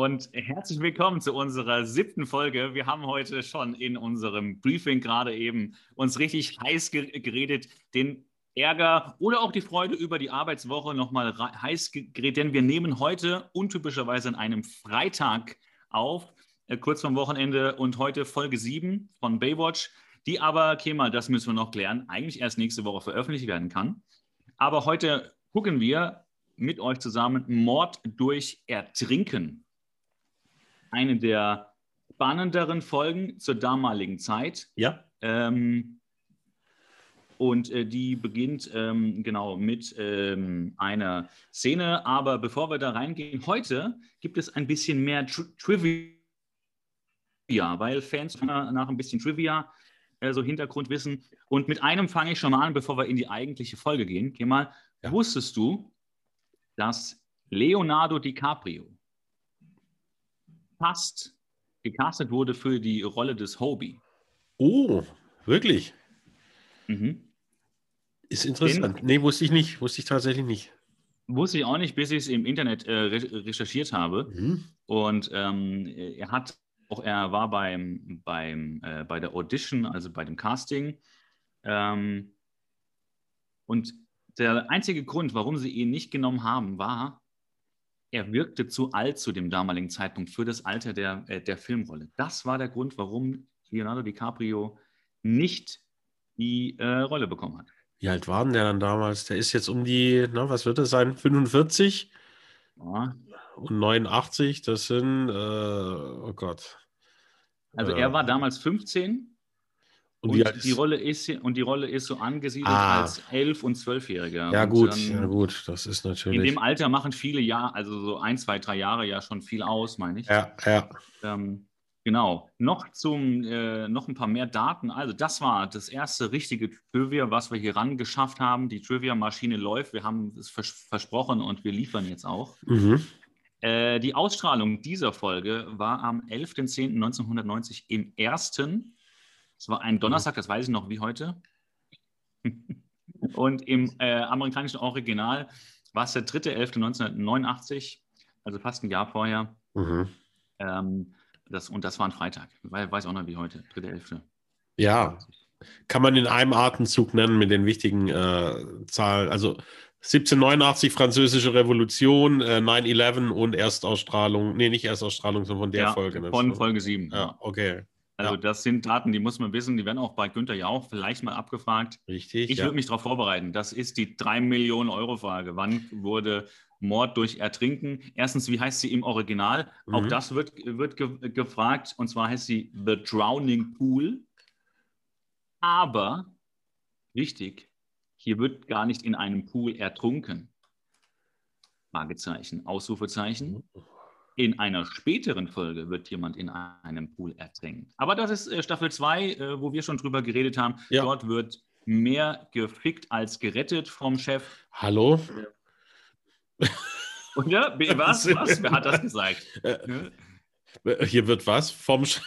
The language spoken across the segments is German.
und herzlich willkommen zu unserer siebten Folge. Wir haben heute schon in unserem Briefing gerade eben uns richtig heiß geredet, den Ärger oder auch die Freude über die Arbeitswoche nochmal heiß geredet, denn wir nehmen heute untypischerweise an einem Freitag auf, äh, kurz vorm Wochenende und heute Folge 7 von Baywatch, die aber, Kemal, das müssen wir noch klären, eigentlich erst nächste Woche veröffentlicht werden kann. Aber heute gucken wir mit euch zusammen Mord durch Ertrinken. Eine der spannenderen Folgen zur damaligen Zeit. Ja. Ähm, und äh, die beginnt ähm, genau mit ähm, einer Szene. Aber bevor wir da reingehen, heute gibt es ein bisschen mehr Tri Trivia, weil Fans nach ein bisschen Trivia, äh, so Hintergrundwissen. Und mit einem fange ich schon mal an, bevor wir in die eigentliche Folge gehen. Geh mal, ja. wusstest du, dass Leonardo DiCaprio fast gecastet wurde für die Rolle des Hobie. Oh, wirklich? Mhm. Ist interessant. Den, nee, wusste ich nicht. Wusste ich tatsächlich nicht. Wusste ich auch nicht, bis ich es im Internet äh, recherchiert habe. Mhm. Und ähm, er hat auch, er war beim, beim, äh, bei der Audition, also bei dem Casting. Ähm, und der einzige Grund, warum sie ihn nicht genommen haben, war, er wirkte zu alt zu dem damaligen Zeitpunkt für das Alter der, äh, der Filmrolle. Das war der Grund, warum Leonardo DiCaprio nicht die äh, Rolle bekommen hat. Wie alt war denn der dann damals? Der ist jetzt um die, na, was wird das sein, 45? Ja. Und 89, das sind, äh, oh Gott. Also er war damals 15 und, und die Rolle ist und die Rolle ist so angesiedelt ah. als 11 und 12-Jähriger. Ja, gut, ja, gut, das ist natürlich. In dem Alter machen viele Jahre, also so ein, zwei, drei Jahre ja schon viel aus, meine ich. Ja, ja. Ähm, genau. Noch zum, äh, noch ein paar mehr Daten. Also, das war das erste richtige Trivia, was wir hier ran geschafft haben. Die Trivia-Maschine läuft. Wir haben es vers versprochen und wir liefern jetzt auch. Mhm. Äh, die Ausstrahlung dieser Folge war am 11.10.1990 im ersten es war ein Donnerstag, das weiß ich noch wie heute. Und im äh, amerikanischen Original war es der 3.11.1989, also fast ein Jahr vorher. Mhm. Ähm, das, und das war ein Freitag. Ich weiß auch noch wie heute, 3.11. Ja, kann man in einem Atemzug nennen mit den wichtigen äh, Zahlen. Also 1789 Französische Revolution, äh, 9-11 und Erstausstrahlung. Nee, nicht Erstausstrahlung, sondern von der ja, Folge. Ne? Von Folge 7. Ja, okay. Also ja. das sind Daten, die muss man wissen, die werden auch bei Günther ja auch vielleicht mal abgefragt. Richtig. Ich ja. würde mich darauf vorbereiten. Das ist die 3 Millionen Euro Frage. Wann wurde Mord durch Ertrinken? Erstens, wie heißt sie im Original? Mhm. Auch das wird, wird ge gefragt. Und zwar heißt sie The Drowning Pool. Aber, wichtig, hier wird gar nicht in einem Pool ertrunken. Fragezeichen, Ausrufezeichen. Mhm. In einer späteren Folge wird jemand in einem Pool ertränken. Aber das ist äh, Staffel 2, äh, wo wir schon drüber geredet haben. Ja. Dort wird mehr gefickt als gerettet vom Chef. Hallo? Oder? Was? Was? Wer hat das gesagt? Äh, hier wird was? Vom Chef.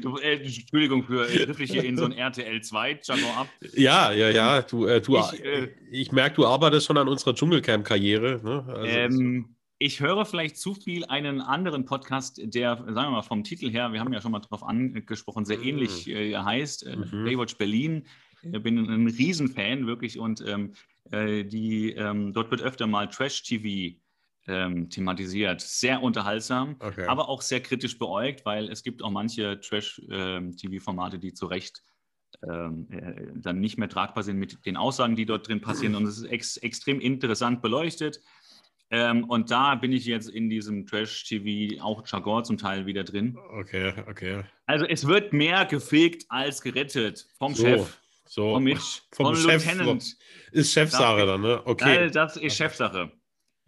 Du, äh, Entschuldigung für äh, hier in so ein RTL 2 Jargon ab. Ja, ja, ja. Du, äh, du, ich, äh, ich merke, du arbeitest schon an unserer Dschungelcamp-Karriere. Ne? Also, ähm, ich höre vielleicht zu viel einen anderen Podcast, der, sagen wir mal, vom Titel her, wir haben ja schon mal drauf angesprochen, sehr ähnlich mhm. äh, heißt, äh, mhm. Baywatch Berlin. Ich bin ein Riesenfan, wirklich, und ähm, die, ähm, dort wird öfter mal Trash-TV ähm, thematisiert. Sehr unterhaltsam, okay. aber auch sehr kritisch beäugt, weil es gibt auch manche Trash-TV-Formate, ähm, die zu Recht ähm, äh, dann nicht mehr tragbar sind mit den Aussagen, die dort drin passieren. Und es ist ex extrem interessant beleuchtet. Ähm, und da bin ich jetzt in diesem Trash-TV, auch Jargon zum Teil wieder drin. Okay, okay. Also es wird mehr gefegt als gerettet vom so, Chef. So, vom, Mitch, vom, vom Chef, Lieutenant. Ist Chefsache dann, ne? Okay. Das ist Chefsache.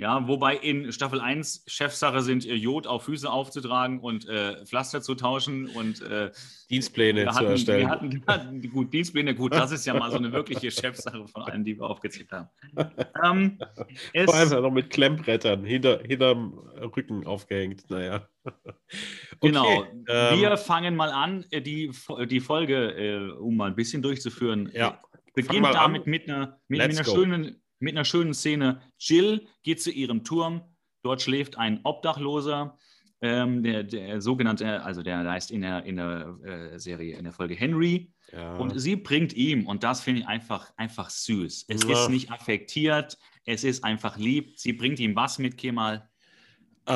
Ja, wobei in Staffel 1 Chefsache sind, äh, Jod auf Füße aufzutragen und äh, Pflaster zu tauschen und äh, Dienstpläne hatten, zu erstellen. Wir hatten, wir gut, Dienstpläne, gut, das ist ja mal so eine wirkliche Chefsache von allen, die wir aufgezählt haben. Ähm, Vor allem noch mit Klemmbrettern hinter, hinterm Rücken aufgehängt. Naja. Okay, genau. Ähm, wir fangen mal an, äh, die, die Folge, äh, um mal ein bisschen durchzuführen. Ja. Beginnt damit an. mit einer, mit, mit einer schönen mit einer schönen Szene. Jill geht zu ihrem Turm, Dort schläft ein Obdachloser, ähm, der, der sogenannte, also der heißt in der, in der äh, Serie, in der Folge Henry. Ja. Und sie bringt ihm, und das finde ich einfach, einfach süß. Es Ja. ist nicht affektiert, es ist einfach lieb. Sie bringt ihm was mit, Kemal? Äh,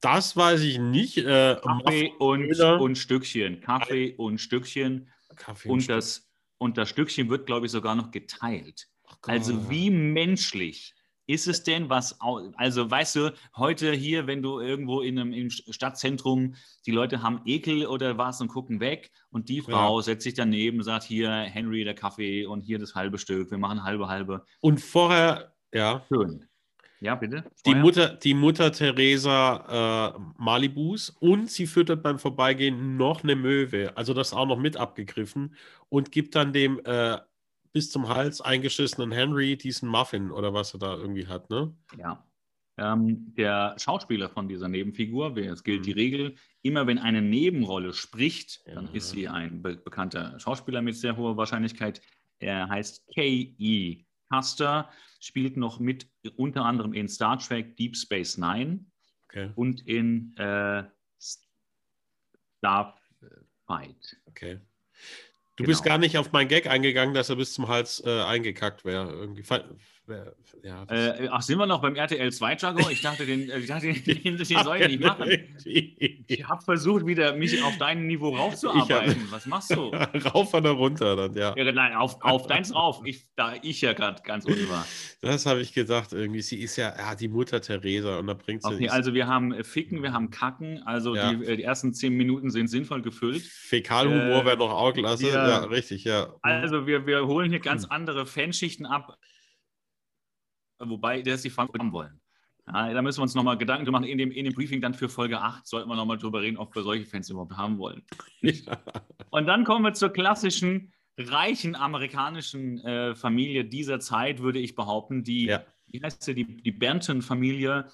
das weiß ich nicht. Äh, Kaffee und, und Stückchen. Kaffee und Stückchen. Kaffee Und Stück- das, und das Stückchen wird, glaube ich, sogar noch geteilt. Also wie menschlich ist es denn, was, also weißt du, heute hier, wenn du irgendwo in einem im Stadtzentrum, die Leute haben Ekel oder was und gucken weg und die Frau setzt sich daneben und sagt, hier Henry der Kaffee und hier das halbe Stück, wir machen halbe, halbe. Und vorher, ja, Schön. Ja, bitte. die? Mutter, die Mutter Theresa äh, Malibus und sie füttert beim Vorbeigehen noch eine Möwe, also das auch noch mit abgegriffen und gibt dann dem äh, bis zum Hals eingeschissenen Henry diesen Muffin oder was er da irgendwie hat, ne? Ja. Ähm, der Schauspieler von dieser Nebenfigur, es gilt Mhm. die Regel, immer wenn eine Nebenrolle spricht, dann Ja. ist sie ein be bekannter Schauspieler mit sehr hoher Wahrscheinlichkeit. Er heißt K.E. Custer, spielt noch mit unter anderem in Star Trek Deep Space Nine Okay, und in äh, Starfight. okay. Du Genau. bist gar nicht auf meinen Gag eingegangen, dass er bis zum Hals äh, eingekackt wäre. Irgendwie. Ja, Äh, ach, sind wir noch beim RTL 2 Jargon? Ich dachte, den, äh, ich dachte, den, den, den soll ich nicht machen. Ich habe versucht, wieder mich auf dein Niveau raufzuarbeiten. Was machst du? Rauf oder runter dann, ja. Ja, nein, auf, auf deins rauf. Ich, da ich ja gerade ganz unten war. Das habe ich gedacht irgendwie. Sie ist ja, ja die Mutter Theresa und da bringt sie Okay, also wir haben äh, Ficken, wir haben Kacken. Also Ja. die, äh, die ersten zehn Minuten sind sinnvoll gefüllt. Fäkalhumor äh, wäre noch auch klasse. wir- Ja, richtig, ja. Also wir, wir holen hier ganz andere Fanschichten ab. Wobei, das die Frage haben wollen. Ja, da müssen wir uns nochmal Gedanken machen. In dem, in dem Briefing dann für Folge 8 sollten wir nochmal drüber reden, ob wir solche Fans überhaupt haben wollen. Und dann kommen wir zur klassischen, reichen amerikanischen äh, Familie dieser Zeit, würde ich behaupten. Die, Ja. wie heißt sie, die, die Benton-Familie.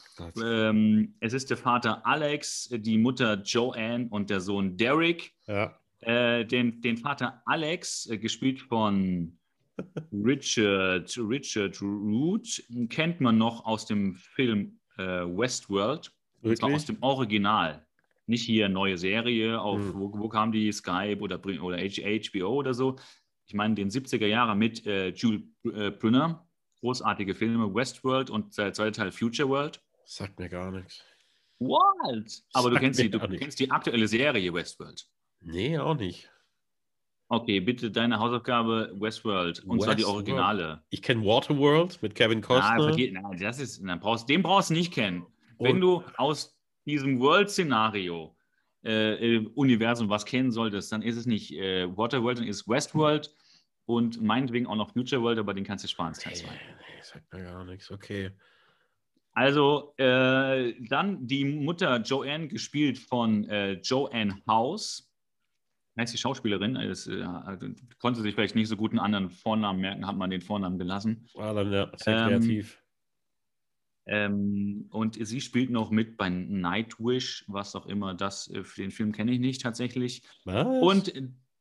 Ähm, es ist der Vater Alex, die Mutter Joanne und der Sohn Derek. ja. Äh, den, den Vater Alex, äh, gespielt von Richard, Richard Root, kennt man noch aus dem Film äh, Westworld. Und zwar aus dem Original. Nicht hier neue Serie, auf, Hm. wo, wo kam die? Skype oder, oder HBO oder so. Ich meine, den 70er Jahren mit äh, Jules äh, Brunner. Großartige Filme, Westworld und der zweite Teil Future World. Sagt mir gar nichts. What? Aber du Sagt kennst, mir die, du kennst die aktuelle Serie Westworld. Nee, auch nicht. Okay, bitte deine Hausaufgabe Westworld. Und zwar die. Originale. Ich kenne Waterworld mit Kevin Ah, Costner. vergeht, nein, das ist, nein, brauchst, den brauchst du nicht kennen. Wenn Und- du aus diesem World-Szenario äh, Universum was kennen solltest, dann ist es nicht äh, Waterworld, dann ist es Westworld und meinetwegen auch noch Future World, aber den kannst du sparen. Teil nee, zwei. nee, sagt mir gar nichts. Okay. Also äh, dann die Mutter Joanne, gespielt von äh, Joanne House. Heißt die Schauspielerin, das, äh, konnte sich vielleicht nicht so gut einen anderen Vornamen merken, hat man den Vornamen gelassen. War dann ja sehr Ähm, kreativ. Ähm, und sie spielt noch mit bei Nightwish, was auch immer das, äh, für den Film kenne ich nicht tatsächlich. Was? Und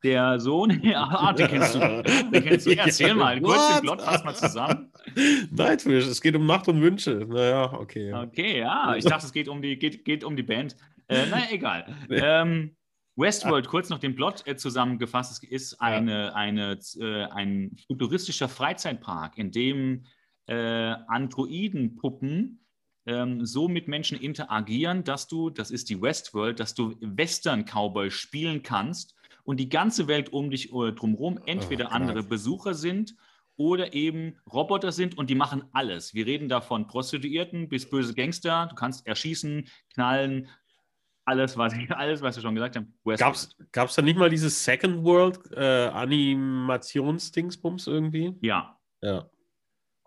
der Sohn, ja, ah, den kennst du. Den kennst du. Erzähl mal, kurz den? Plot, fass mal zusammen. Nightwish, es geht um Nacht und Wünsche. Naja, okay. Okay, ja, ich dachte, es geht um die, geht, geht um die Band. Äh, naja, egal. Ähm, Westworld, kurz noch den Plot äh, zusammengefasst, es ist eine, eine, äh, ein futuristischer Freizeitpark, in dem äh, Androidenpuppen ähm, so mit Menschen interagieren, dass du, das ist die Westworld, dass du Western-Cowboy spielen kannst und die ganze Welt um dich äh, drumherum entweder Oh, andere. Besucher sind oder eben Roboter sind und die machen alles. Wir reden da von Prostituierten bis böse Gangster. Du kannst erschießen, knallen, alles, was, alles, was wir schon gesagt haben. Gab es da nicht mal dieses Second World äh, Animationsdingsbums irgendwie? Ja. Ja.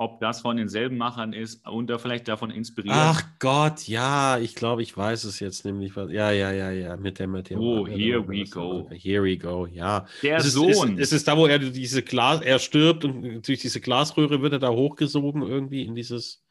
Ob das von denselben Machern ist und da vielleicht davon inspiriert. Ach Gott, ja, ich glaube, ich weiß es jetzt nämlich. Was, ja, ja, ja, ja, mit dem, mit dem. Oh, here we go. Here we go, ja. der es ist, Sohn. Ist, es ist da, wo er diese Glas, er stirbt und durch diese Glasröhre wird er da hochgesogen irgendwie in dieses.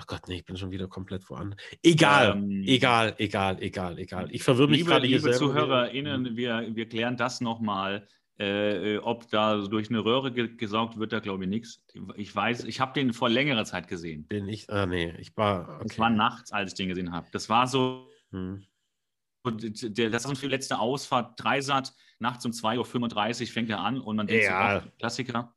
Ach Gott, nee, ich bin schon wieder komplett woanders. Egal, Ähm, egal, egal, egal, egal. Ich verwirre mich gerade hier liebe. ZuhörerInnen, wir, wir klären das nochmal Äh, ob da durch eine Röhre ge gesaugt wird, da glaube ich nichts. Ich weiß, ich habe den vor längerer Zeit gesehen. Den ich, ah nee, ich war. Okay. Das war nachts, als ich den gesehen habe. Das war so, hm. der, das ist die letzte Ausfahrt, Dreisat, nachts um 2.35 Uhr fängt er an und man denkt ja. so, oh, Klassiker.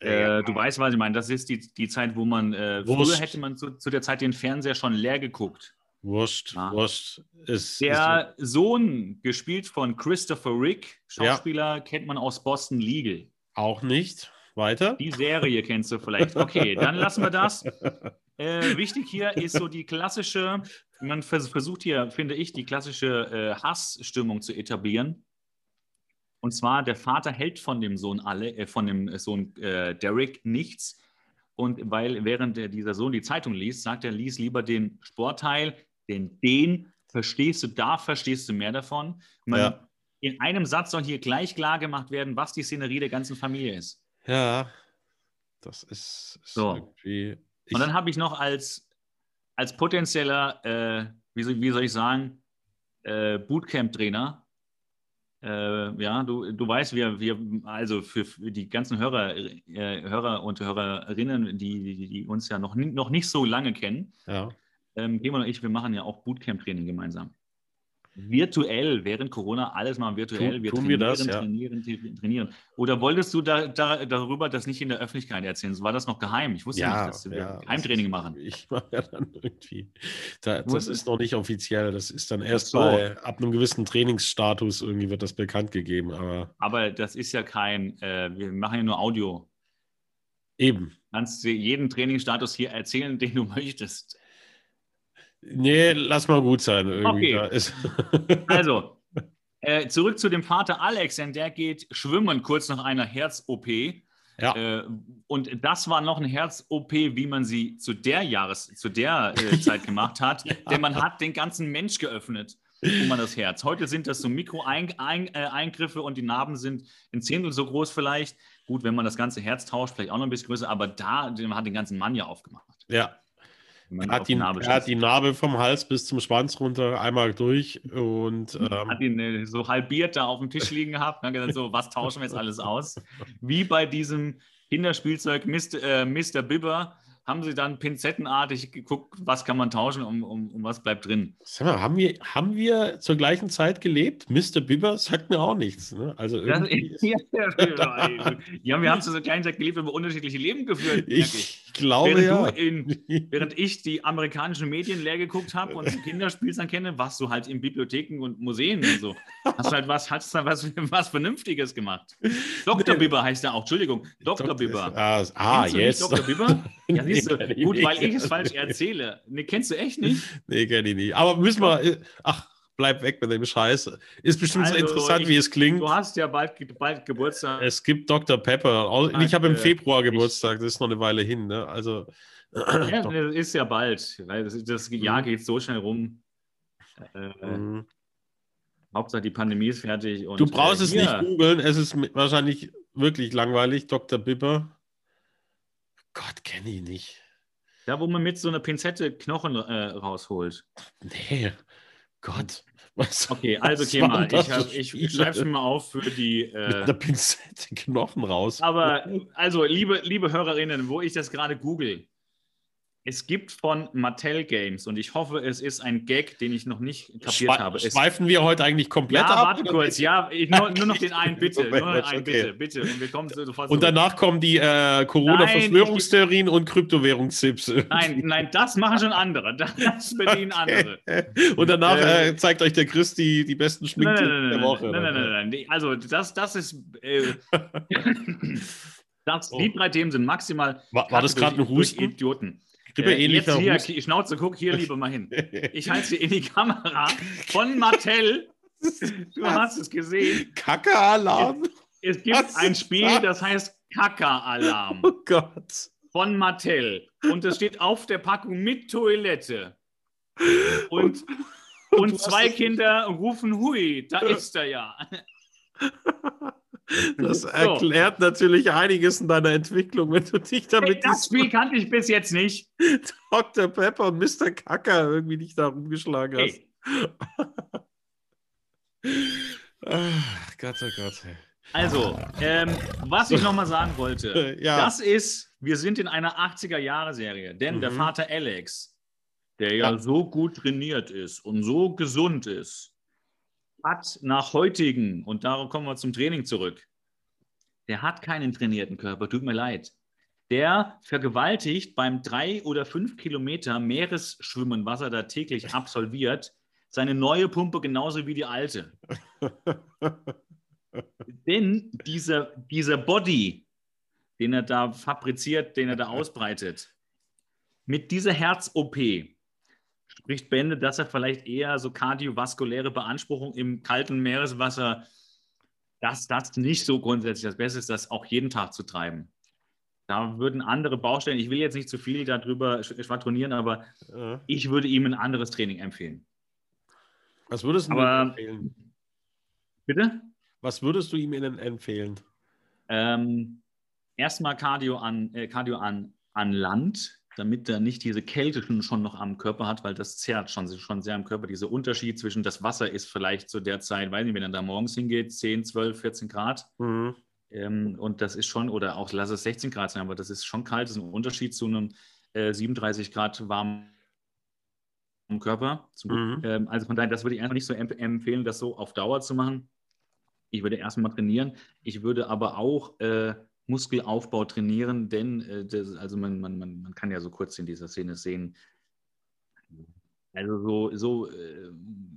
Äh, du weißt, was ich meine. Das ist die, die Zeit, wo man, äh, früher hätte man zu, zu der Zeit den Fernseher schon leer geguckt. Wurscht, ja. wurscht. Ist, der ist, Sohn, gespielt von Christopher Rick, Schauspieler, ja. kennt man aus Boston Legal. Auch nicht. Weiter. Die Serie kennst du vielleicht. Okay, dann lassen wir das. Äh, wichtig hier ist so die klassische, man versucht hier, finde ich, die klassische äh, Hassstimmung zu etablieren. Und zwar, der Vater hält von dem Sohn alle, äh, von dem Sohn äh, Derek nichts. Und weil während der, dieser Sohn die Zeitung liest, sagt er, lies lieber den Sportteil, denn den verstehst du, da verstehst du mehr davon. Man, ja. In einem Satz soll hier gleich klar gemacht werden, was die Szenerie der ganzen Familie ist. Ja, das ist, ist so. irgendwie. Und dann habe ich noch als, als potenzieller, äh, wie, soll, wie, soll, ich sagen, äh, Bootcamp-Trainer, äh, ja, du, du weißt, wir, wir, also für, für die ganzen Hörer, äh, Hörer und Hörerinnen, die, die, die, uns ja noch, noch nicht so lange kennen, ja ähm, Gemo und ich, wir machen ja auch Bootcamp-Training gemeinsam. Virtuell, während Corona, alles mal virtuell. Tu, wir tun wir das, ja. trainieren, trainieren. Oder wolltest du da, da, darüber das nicht in der Öffentlichkeit erzählen? War das noch geheim? Ich wusste ja, nicht, dass wir ja, Geheimtraining machen. Ich mache ja dann irgendwie. Da, das ist noch nicht offiziell. Das ist dann erst so. bei, ab einem gewissen Trainingsstatus irgendwie wird das bekannt gegeben. Aber, aber das ist ja kein, äh, wir machen ja nur Audio. Eben. Du kannst jeden Trainingsstatus hier erzählen, den du möchtest. Nee, lass mal gut sein. Irgendwie. Okay. also, äh, zurück zu dem Vater Alex, denn der geht schwimmen kurz nach einer Herz-OP. Ja. Äh, und das war noch eine Herz-OP, wie man sie zu der Jahres-, zu der äh, Zeit gemacht hat. ja. Denn man hat den ganzen Mensch geöffnet, um man das Herz. Heute sind das so Mikro-Eingriffe äh, und die Narben sind ein Zehntel so groß vielleicht. Gut, wenn man das ganze Herz tauscht, vielleicht auch noch ein bisschen größer, aber da, man hat den ganzen Mann ja aufgemacht. Ja, er hat, die, er hat, die, Narbe vom Hals bis zum Schwanz runter einmal durch und ähm, hat ihn äh, so halbiert da auf dem Tisch liegen gehabt. Dann gesagt, so, was tauschen wir jetzt alles aus? Wie bei diesem Kinderspielzeug Mr. Äh, Mr. Bibber, haben sie dann pinzettenartig geguckt, was kann man tauschen und um, um was bleibt drin. Sag mal, haben wir, haben wir zur gleichen Zeit gelebt? Mr. Bieber sagt mir auch nichts. Ne? Also irgendwie ja, ja, wir haben zur gleichen Zeit gelebt, aber unterschiedliche Leben geführt. Ich, ich glaube während ja. In, während ich die amerikanischen Medien leer geguckt habe und Kinderspielzeug kenne, warst du halt in Bibliotheken und Museen und so. Hast halt was, hast halt was, was Vernünftiges gemacht. Dr. Bibber heißt er auch, Entschuldigung, Dr. Bibber. Ah, ah yes. Dr. Bibber? Ja, siehst du, gut, weil ich es falsch erzähle. Ne, kennst du echt nicht? Nee, kenne ich nicht. Aber müssen wir, ach, bleib weg mit dem Scheiß. Ist bestimmt also, so interessant, ich, wie es klingt. Du hast ja bald, bald Geburtstag. Es gibt Dr. Pepper. Ich habe im Februar Geburtstag, das ist noch eine Weile hin. Ne? Also, ja, das ist ja bald. Das, das Jahr mhm. geht so schnell rum. Äh, mhm. Hauptsache die Pandemie ist fertig. Und, du brauchst äh, es nicht googeln, es ist wahrscheinlich wirklich langweilig, Dr. Bipper. Gott, kenne ich nicht. Da, wo man mit so einer Pinzette Knochen äh, rausholt. Nee, Gott. Was, okay, also okay, mal. Ich, ich, ich schreibe es mir mal auf für die. Äh, mit einer Pinzette Knochen raus. Aber, also, liebe, liebe Hörerinnen, wo ich das gerade google, es gibt von Mattel Games und ich hoffe, es ist ein Gag, den ich noch nicht kapiert Schwe habe. Schweifen wir heute eigentlich komplett ja, ab? Warte kurz, ja, ich, nur, nur, noch den einen, bitte. nur einen, okay. bitte, bitte. Und, wir kommen sofort und danach kommen die äh, Corona-Verschwörungstheorien und Kryptowährungstipps. Nein, nein, das machen schon andere. Das bedienen okay. andere. Und danach äh, äh, zeigt euch der Chris die, die besten Schminktipps der Woche. Nein, nein, nein, nein, Also, das, das ist. Äh, das, oh. Die drei Themen sind maximal. War, war das gerade ein Husten? Idioten. Grippeähnlicher äh, jetzt hier, Schnauze, guck hier lieber mal hin. Ich halte sie in die Kamera von Mattel. Du hast es gesehen. Kacke-Alarm. Es, es, gibt Was ein Spiel, das heißt Kacke-Alarm. Oh Gott. Von Mattel. Und es steht auf der Packung mit Toilette. Und, und, und zwei Kinder rufen Hui, da ist er ja. Das erklärt so. natürlich einiges in deiner Entwicklung, wenn du dich damit. Hey, das Spiel kannte ich bis jetzt nicht. Dr. Pepper und Mr. Kacker irgendwie nicht da rumgeschlagen hast. Hey. Ach, Gott, oh Gott. Also, ähm, was ich nochmal sagen wollte, Ja. das ist, wir sind in einer 80er-Jahre-Serie, denn der Mhm. Vater Alex, der ja, Ja. so gut trainiert ist und so gesund ist, hat nach heutigen, und darauf kommen wir zum Training zurück, der hat keinen trainierten Körper, tut mir leid. Der vergewaltigt beim drei oder fünf Kilometer Meeresschwimmen, was er da täglich absolviert, seine neue Pumpe genauso wie die alte. Denn dieser, dieser Body, den er da fabriziert, den er da ausbreitet, mit dieser Herz-OP spricht Bände, dass er vielleicht eher so kardiovaskuläre Beanspruchung im kalten Meereswasser, dass das nicht so grundsätzlich das Beste ist, das auch jeden Tag zu treiben. Da würden andere Baustellen, ich will jetzt nicht zu viel darüber sch- schwadronieren, aber Ja. ich würde ihm ein anderes Training empfehlen. Was würdest du Aber- ihm empfehlen? Bitte? Was würdest du ihm denn empfehlen? Ähm, erstmal Cardio an, äh, Cardio an, an Land, damit er nicht diese Kälte schon, noch am Körper hat, weil das zerrt schon, schon sehr am Körper. Dieser Unterschied zwischen das Wasser ist vielleicht zu der Zeit, weiß nicht, wenn er da morgens hingeht, 10, 12, 14 Grad. Mhm. Ähm, und das ist schon, oder auch lass es 16 Grad sein, aber das ist schon kalt, das ist ein Unterschied zu einem äh, 37 Grad warmen Körper. Mhm. Ähm, also von daher, das würde ich einfach nicht so emp empfehlen, das so auf Dauer zu machen. Ich würde erstmal trainieren. Ich würde aber auch äh, Muskelaufbau trainieren, denn äh, das, also man, man, man, man kann ja so kurz in dieser Szene sehen, also so, so äh,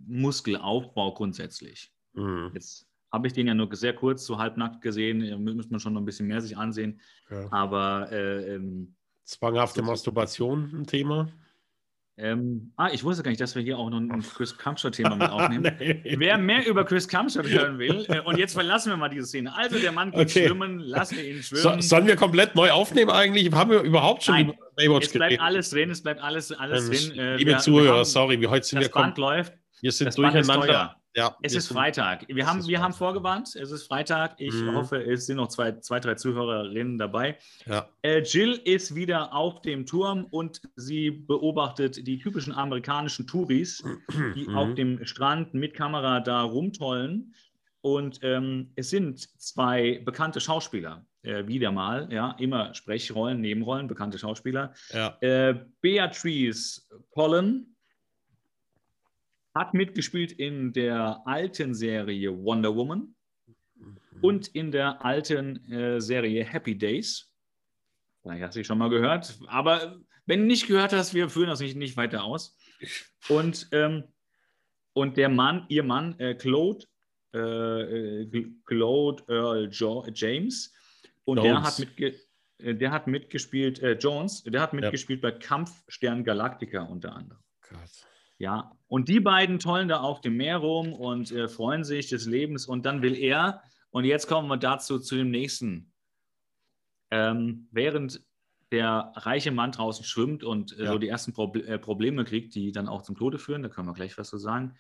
Muskelaufbau grundsätzlich. Mhm. Jetzt habe ich den ja nur sehr kurz, so halbnackt gesehen, äh, müsste man schon noch ein bisschen mehr sich ansehen, Ja. aber äh, ähm, Zwanghafte Masturbation ein Thema? Ähm, ah, ich wusste gar nicht, dass wir hier auch noch ein Chris Kamscher-Thema mit aufnehmen. Nee. Wer mehr über Chris Kamscher hören will, äh, und jetzt verlassen wir mal diese Szene. Also, der Mann geht Okay. schwimmen, lassen wir ihn So, schwimmen. sollen wir komplett neu aufnehmen eigentlich? Haben wir überhaupt schon Nein, über Baywatch es bleibt geredet? alles drin, es bleibt alles, alles Mensch, drin. Äh, Liebe wir- Zuhörer, wir haben, sorry, wir heute sind Das wir, Band läuft, wir sind das Band ist durcheinander. Ja, es ist Freitag. Wir, haben, wir haben Freitag. vorgewarnt, es ist Freitag. Ich Mhm. hoffe, es sind noch zwei, zwei, drei Zuhörerinnen dabei. Ja. Äh, Jill ist wieder auf dem Turm und sie beobachtet die typischen amerikanischen Touris, die Mhm. auf dem Strand mit Kamera da rumtollen. Und ähm, es sind zwei bekannte Schauspieler, äh, wieder mal, ja, immer Sprechrollen, Nebenrollen, bekannte Schauspieler. ja. Äh, Beatrice Pollen hat mitgespielt in der alten Serie Wonder Woman und in der alten äh, Serie Happy Days. Vielleicht hast du sie schon mal gehört, aber wenn du nicht gehört hast, wir führen das nicht, nicht weiter aus. Und, ähm, und der Mann, ihr Mann, äh, Claude, äh, äh, Claude Earl jo James, und der Jones. hat, mitge äh, der hat mitgespielt, äh, Jones, der hat mitgespielt bei Kampfstern Galactica unter anderem. Gott. Ja, und die beiden tollen da auf dem Meer rum und äh, freuen sich des Lebens. Und dann will er, und jetzt kommen wir dazu zu dem nächsten. Ähm, während der reiche Mann draußen schwimmt und äh, Ja. so die ersten Proble äh, Probleme kriegt, die dann auch zum Tode führen, da können wir gleich was zu sagen,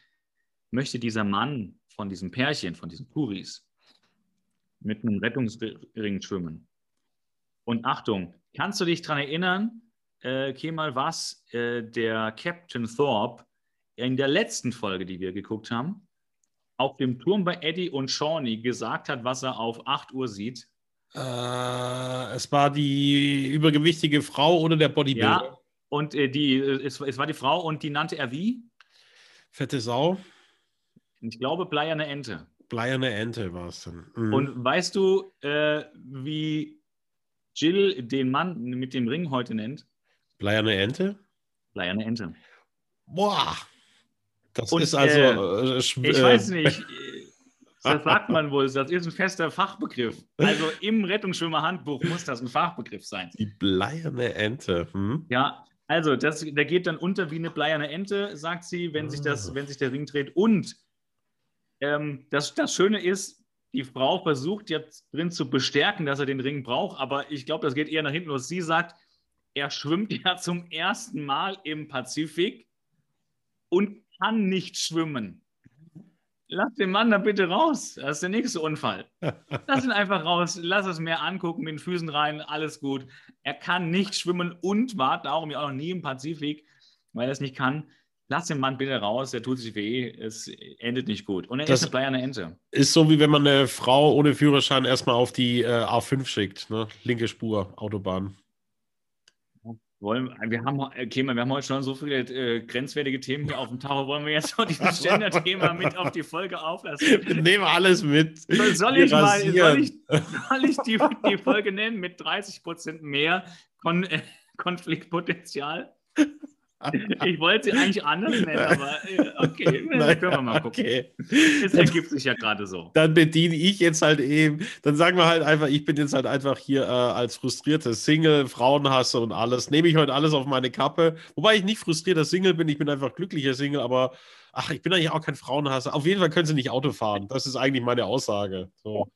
möchte dieser Mann von diesem Pärchen, von diesen Puris, mit einem Rettungsring schwimmen. Und Achtung, kannst du dich daran erinnern, äh, Kemal, was äh, der Captain Thorpe in der letzten Folge, die wir geguckt haben, auf dem Turm bei Eddie und Shawnee gesagt hat, was er auf 8 Uhr sieht? Äh, es war die übergewichtige Frau oder der Bodybuilder? Ja, und äh, die, äh, es, es war die Frau und die nannte er wie? Fette Sau, Ich glaube, bleierne Ente. bleierne Ente war es dann. Mhm. Und weißt du, äh, wie Jill den Mann mit dem Ring heute nennt? bleierne Ente? Bleierne Ente. Boah! Das Und, ist also. äh, sch- Ich äh, weiß nicht. Das sagt man wohl, das ist ein fester Fachbegriff. Also im Rettungsschwimmerhandbuch muss das ein Fachbegriff sein. Die bleierne Ente. Hm? Ja, also das, der geht dann unter wie eine bleierne Ente, sagt sie, wenn sich, das, Ah. wenn sich der Ring dreht. Und ähm, das, das Schöne ist, die Frau versucht jetzt drin zu bestärken, dass er den Ring braucht, aber ich glaube, das geht eher nach hinten los. Sie sagt, er schwimmt ja zum ersten Mal im Pazifik und kann nicht schwimmen. Lass den Mann da bitte raus. Das ist der nächste Unfall. Lass ihn einfach raus. Lass das Meer angucken, mit den Füßen rein, alles gut. Er kann nicht schwimmen und war darum ja auch noch nie im Pazifik, weil er es nicht kann. Lass den Mann bitte raus, der tut sich weh, es endet nicht gut. Und er Das- ist eine bleierne Ente. Ist so, wie wenn man eine Frau ohne Führerschein erstmal auf die äh, A5 schickt, ne? Linke Spur, Autobahn. Wollen, wir, haben, okay, wir haben heute schon so viele äh, grenzwertige Themen hier auf dem Tacho. Wollen wir jetzt noch dieses Gender-Thema mit auf die Folge auflassen? Wir nehmen alles mit. Soll, ich mal soll ich, soll ich die, die Folge nennen mit 30% mehr Kon äh, Konfliktpotenzial? Ich wollte sie eigentlich anders nennen, aber äh, okay, Nein, können wir mal gucken. Okay. Es ergibt sich ja gerade so. Dann bediene ich jetzt halt eben, dann sagen wir halt einfach, ich bin jetzt halt einfach hier äh, als frustrierter Single, Frauenhasser und alles. Nehme ich heute alles auf meine Kappe. Wobei ich nicht frustrierter Single bin, ich bin einfach glücklicher Single, aber ach, ich bin eigentlich auch kein Frauenhasser. Auf jeden Fall können sie nicht Auto fahren. Das ist eigentlich meine Aussage. So.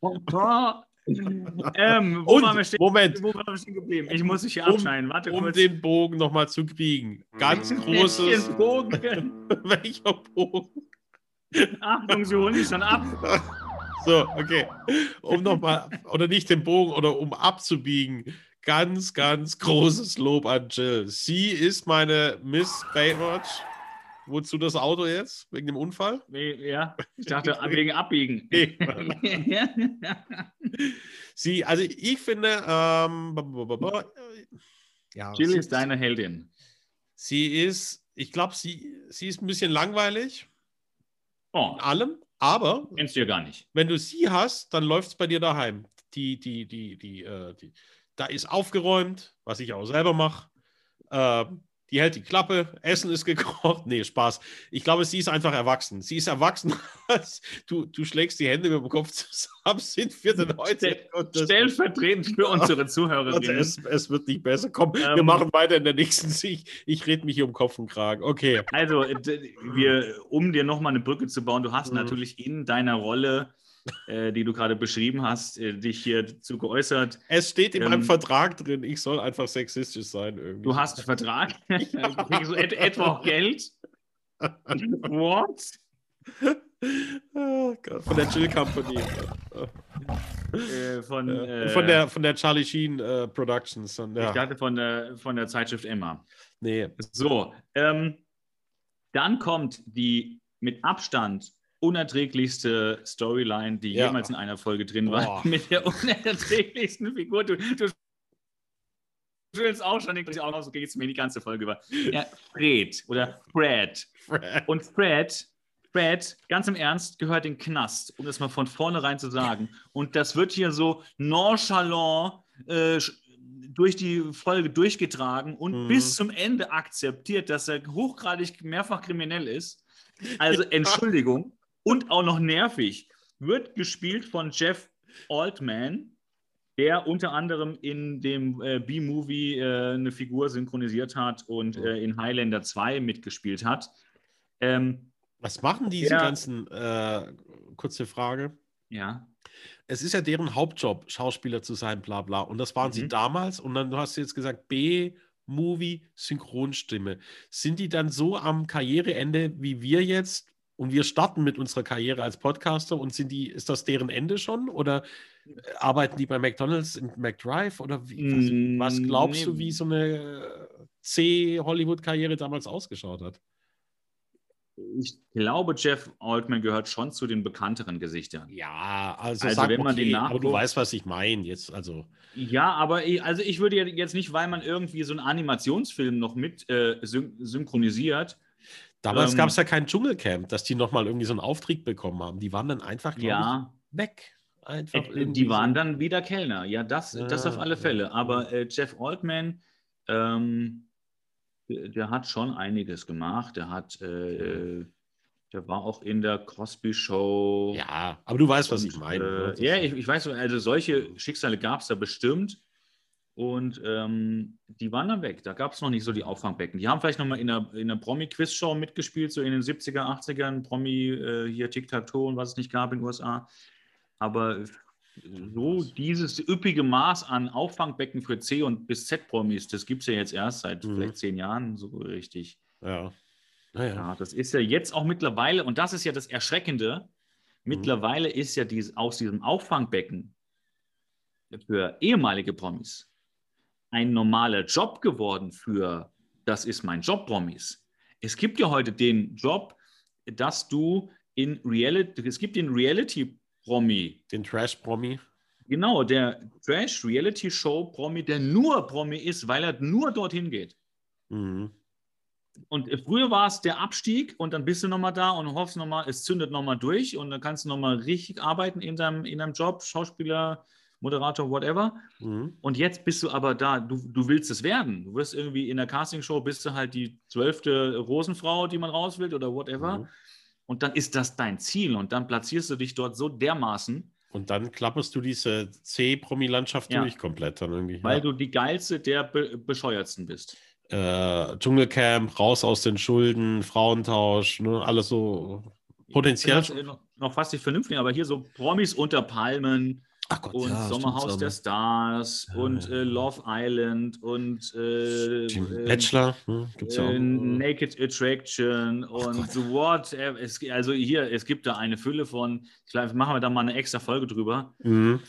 ähm, wo, waren wir stehen, Moment, wo waren wir stehen geblieben? Ich muss dich hier Um- abschneiden. Warte um kurz. den Bogen nochmal zu kriegen. Ganz großes. Bogen. Welcher Bogen? Achtung, sie holen dich schon ab. So, okay. Um nochmal, oder nicht den Bogen, oder um abzubiegen. Ganz, ganz großes Lob an Jill. Sie ist meine Miss Baywatch. Wozu das Auto jetzt? Wegen dem Unfall? Nee, Ja, ich dachte wegen Abbiegen. Nee. Sie, also ich finde, ähm, ja, Jill ist deine Heldin. sie ist, ich glaube, sie, sie ist ein bisschen langweilig Oh, in allem, aber kennst du ja gar nicht. wenn du sie hast, dann läuft es bei dir daheim. Die, die, die, die, äh, die, da ist aufgeräumt, was ich auch selber mache. Ähm, die hält die Klappe, Essen ist gekocht. Nee, Spaß. Ich glaube, sie ist einfach erwachsen. Sie ist erwachsen. du, du schlägst die Hände über dem Kopf zusammen, sind wir denn heute? Das- Stellvertretend für unsere also Zuhörerinnen. es, es wird nicht besser. Komm, wir Ähm, machen weiter in der nächsten Sicht. Ich rede mich hier um Kopf und Kragen. Okay. Also, wir, um dir nochmal eine Brücke zu bauen, du hast Mhm. natürlich in deiner Rolle, äh, die du gerade beschrieben hast, äh, dich hier zu geäußert. Es steht in Ähm, meinem Vertrag drin, ich soll einfach sexistisch sein irgendwie. Du hast einen Vertrag, du kriegst so et etwa auch Geld. What? Oh von der Chill Company. Äh, von, Äh, von, der, von der Charlie Sheen äh, Productions. Und, Ich ja. dachte von der, von der Zeitschrift Emma. Nee. So, ähm, dann kommt die mit Abstand unerträglichste Storyline, die Ja. jemals in einer Folge drin war, Boah. mit der unerträglichsten Figur. Du, du auch schon nicht auch noch, so geht es mir die ganze Folge über. Ja, Fred oder Fred. Fred. Und Fred, Fred, ganz im Ernst, gehört in den Knast, um das mal von vornherein zu sagen. Und das wird hier so nonchalant äh, durch die Folge durchgetragen und Mhm. bis zum Ende akzeptiert, dass er hochgradig mehrfach kriminell ist. Also Entschuldigung und auch noch nervig. Wird gespielt von Jeff Altman, der unter anderem in dem äh, B-Movie äh, eine Figur synchronisiert hat und äh, in Highlander 2 mitgespielt hat. Ähm, Was machen diese Ja. ganzen, äh, kurze Frage. ja. Es ist ja deren Hauptjob, Schauspieler zu sein, bla bla. Und das waren sie Mhm. damals. Und dann du hast jetzt gesagt, B-Movie, Synchronstimme. Sind die dann so am Karriereende wie wir jetzt? Und wir starten mit unserer Karriere als Podcaster und sind die, ist das deren Ende schon? Oder äh, arbeiten die bei McDonalds im McDrive? Oder wie, was, was Mm, glaubst nee. du, wie so eine C-Hollywood-Karriere damals ausgeschaut hat? Ich glaube, Jeff Altman gehört schon zu den bekannteren Gesichtern. Ja, also, Also wenn man okay, den aber du nachguckt- weißt, was ich meine jetzt. Also, Ja, aber ich, also ich würde jetzt nicht, weil man irgendwie so einen Animationsfilm noch mit äh, syn synchronisiert. Damals Ähm, gab es ja kein Dschungelcamp, dass die nochmal irgendwie so einen Auftrieb bekommen haben. Die waren dann einfach, Ja, ich, weg. Einfach äh, die waren so. dann wieder Kellner. Ja, das, das auf Ja, alle ja, Fälle. ja. Aber äh, Jeff Altman, ähm, der, hat schon einiges gemacht. Der hat, äh, der war auch in der Cosby Show. Ja, aber du weißt, was ich Und, meine. ne? Äh, Das ja, ich, ich weiß, also solche Schicksale gab es da bestimmt. Und ähm, die waren dann weg. Da gab es noch nicht so die Auffangbecken. Die haben vielleicht nochmal in einer, in einer Promi-Quiz-Show mitgespielt, so in den 70er, 80ern, Promi, äh, hier Tic-Tac-Toe und was es nicht gab in den USA. Aber so dieses üppige Maß an Auffangbecken für C- und bis Z-Promis, das gibt es ja jetzt erst seit Mhm. vielleicht zehn Jahren so richtig. ja. Naja. Ja, das ist ja jetzt auch mittlerweile, und das ist ja das Erschreckende, mittlerweile ist ja dies, aus diesem Auffangbecken für ehemalige Promis ein normaler Job geworden für das ist mein Job Promis. es gibt ja heute den Job, dass du in Reality, es gibt den Reality-Promi. Den Trash-Promi. Genau, der Trash-Reality-Show-Promi, der nur Promi ist, weil er nur dorthin geht. Mhm. Und früher war es der Abstieg und dann bist du nochmal da und hoffst nochmal, es zündet nochmal durch und dann kannst du nochmal richtig arbeiten in deinem, in deinem Job, Schauspieler, Moderator, whatever. Mhm. Und jetzt bist du aber da, du, du willst es werden. Du wirst irgendwie in der Castingshow, bist du halt die zwölfte Rosenfrau, die man raus will oder whatever. Mhm. Und dann ist das dein Ziel und dann platzierst du dich dort so dermaßen, Und dann klapperst du diese C-Promi-Landschaft Ja. durch komplett dann irgendwie. weil ja. du die geilste der be bescheuertsten bist. äh, Dschungelcamp, raus aus den Schulden, Frauentausch, ne, alles so potenziell. Noch, noch fast nicht vernünftig, aber hier so Promis unter Palmen Gott, und ja, Sommerhaus der Stars Ja, und ja, äh. Love Island und äh, äh, Bachelor, ne, gibt's ja auch. äh, Naked Attraction und Gott. The What. Es, also hier, es gibt da eine Fülle von, vielleicht machen wir da mal eine extra Folge drüber. Mhm.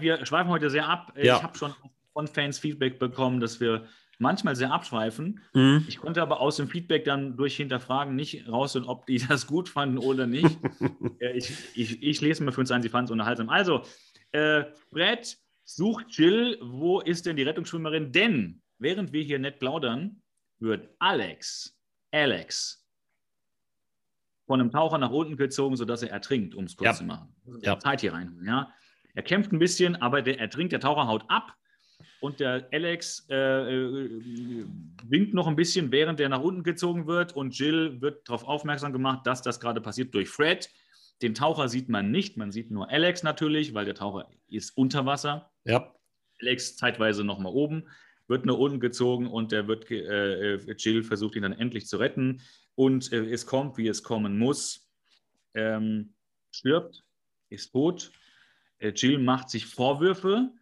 Wir schweifen heute sehr ab. Ich habe schon von Fans Feedback bekommen, dass wir manchmal sehr abschweifen. Mhm. Ich konnte aber aus dem Feedback dann durch Hinterfragen nicht rausfinden, ob die das gut fanden oder nicht. Äh, ich, ich, ich lese mal für uns ein, sie fanden es unterhaltsam. Also, äh, Brett sucht Jill, wo ist denn die Rettungsschwimmerin? Denn während wir hier nett plaudern, wird Alex, Alex, von einem Taucher nach unten gezogen, sodass er ertrinkt, um es kurz Ja. zu machen. Ja. Zeit hier rein. Ja? Er kämpft ein bisschen, aber der ertrinkt, der Taucher haut ab. Und der Alex äh, äh, winkt noch ein bisschen, während der nach unten gezogen wird. Und Jill wird darauf aufmerksam gemacht, dass das gerade passiert durch Fred. Den Taucher sieht man nicht, man sieht nur Alex natürlich, weil der Taucher ist unter Wasser. Ja, Alex zeitweise nochmal oben, wird nach unten gezogen und der wird, äh, äh, Jill versucht ihn dann endlich zu retten. Und äh, es kommt, wie es kommen muss. Ähm, stirbt, ist tot. Äh, Jill macht sich Vorwürfe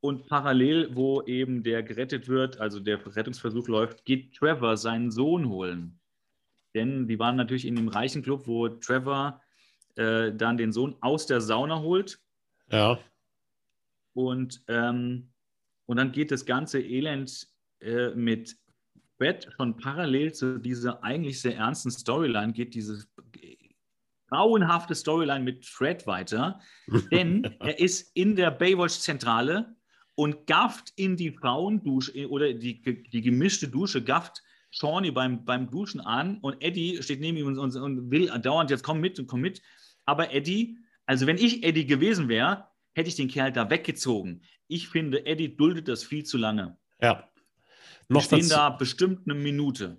und parallel, wo eben der gerettet wird, also der Rettungsversuch läuft, geht Trevor seinen Sohn holen. Denn die waren natürlich in dem reichen Club, wo Trevor äh, dann den Sohn aus der Sauna holt ja. und, ähm, und dann geht das ganze Elend äh, mit Brett schon parallel zu dieser eigentlich sehr ernsten Storyline, geht diese grauenhafte Storyline mit Fred weiter. Denn er ist in der Baywatch-Zentrale und gafft in die Frauendusche oder die, die gemischte Dusche, gafft Shawnee beim, beim Duschen an und Eddie steht neben ihm und, und, und will dauernd jetzt komm mit und komm mit. Aber Eddie, also wenn ich Eddie gewesen wäre, hätte ich den Kerl da weggezogen. Ich finde, Eddie duldet das viel zu lange. ja. Wir Noch stehen dazu, da bestimmt eine Minute.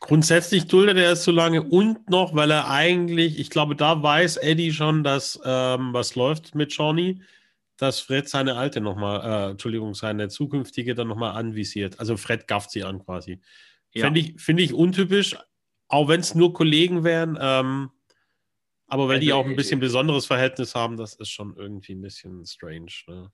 grundsätzlich duldet er es zu lange und noch, weil er eigentlich, ich glaube, da weiß Eddie schon, dass ähm, was läuft mit Shawnee, dass Fred seine alte nochmal, äh, Entschuldigung, seine zukünftige dann nochmal anvisiert. Also Fred gafft sie an quasi. Ja. Finde ich, finde ich untypisch, auch wenn es nur Kollegen wären. Ähm, aber weil die Also, auch ein äh, bisschen besonderes Verhältnis haben, das ist schon irgendwie ein bisschen strange. Ne?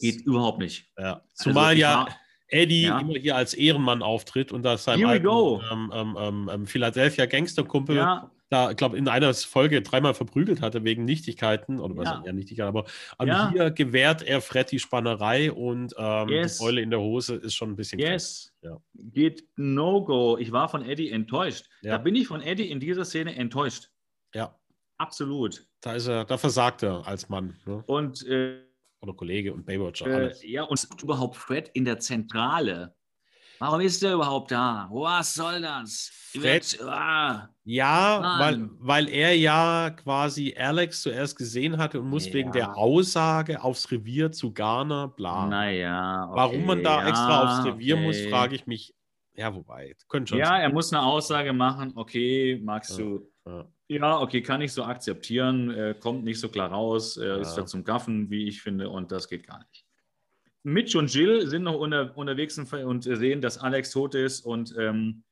Geht überhaupt nicht. Ja. Zumal Also, ja war- Eddie Ja. immer hier als Ehrenmann auftritt und da sein alten, go. ähm, ähm, ähm, ähm, Philadelphia Gangsterkumpel Ja, da, ich glaube, in einer Folge dreimal verprügelt hatte wegen Nichtigkeiten oder was Ja. ja. Nichtigkeiten, aber an Ja. hier gewährt er Fred die Spannerei und ähm, Yes. die Beule in der Hose ist schon ein bisschen yes. Ja. Geht No-Go. Ich war von Eddie enttäuscht. Ja. Da bin ich von Eddie in dieser Szene enttäuscht. Ja, Absolut. da ist er, da versagt er als Mann ne? Und äh, oder Kollege und Baywatcher, Äh, alles. ja, und überhaupt Fred in der Zentrale. Warum ist der überhaupt da? Was soll das? Fred- Wird, ah, Ja, weil, Mann. weil er ja quasi Alex zuerst gesehen hatte und muss Ja. wegen der Aussage aufs Revier zu Garner, bla. naja. Okay, Warum man da ja, extra aufs Revier muss, okay. frage ich mich. Ja, wobei, könnte schon Ja, sein. er muss eine Aussage machen. Okay, magst Ja. du. Ja. Okay, kann ich so akzeptieren. Äh, kommt nicht so klar raus. Äh, Ja. Ist da zum Gaffen, wie ich finde, und das geht gar nicht. Mitch und Jill sind noch unter, unterwegs und, und sehen, dass Alex tot ist und ähm,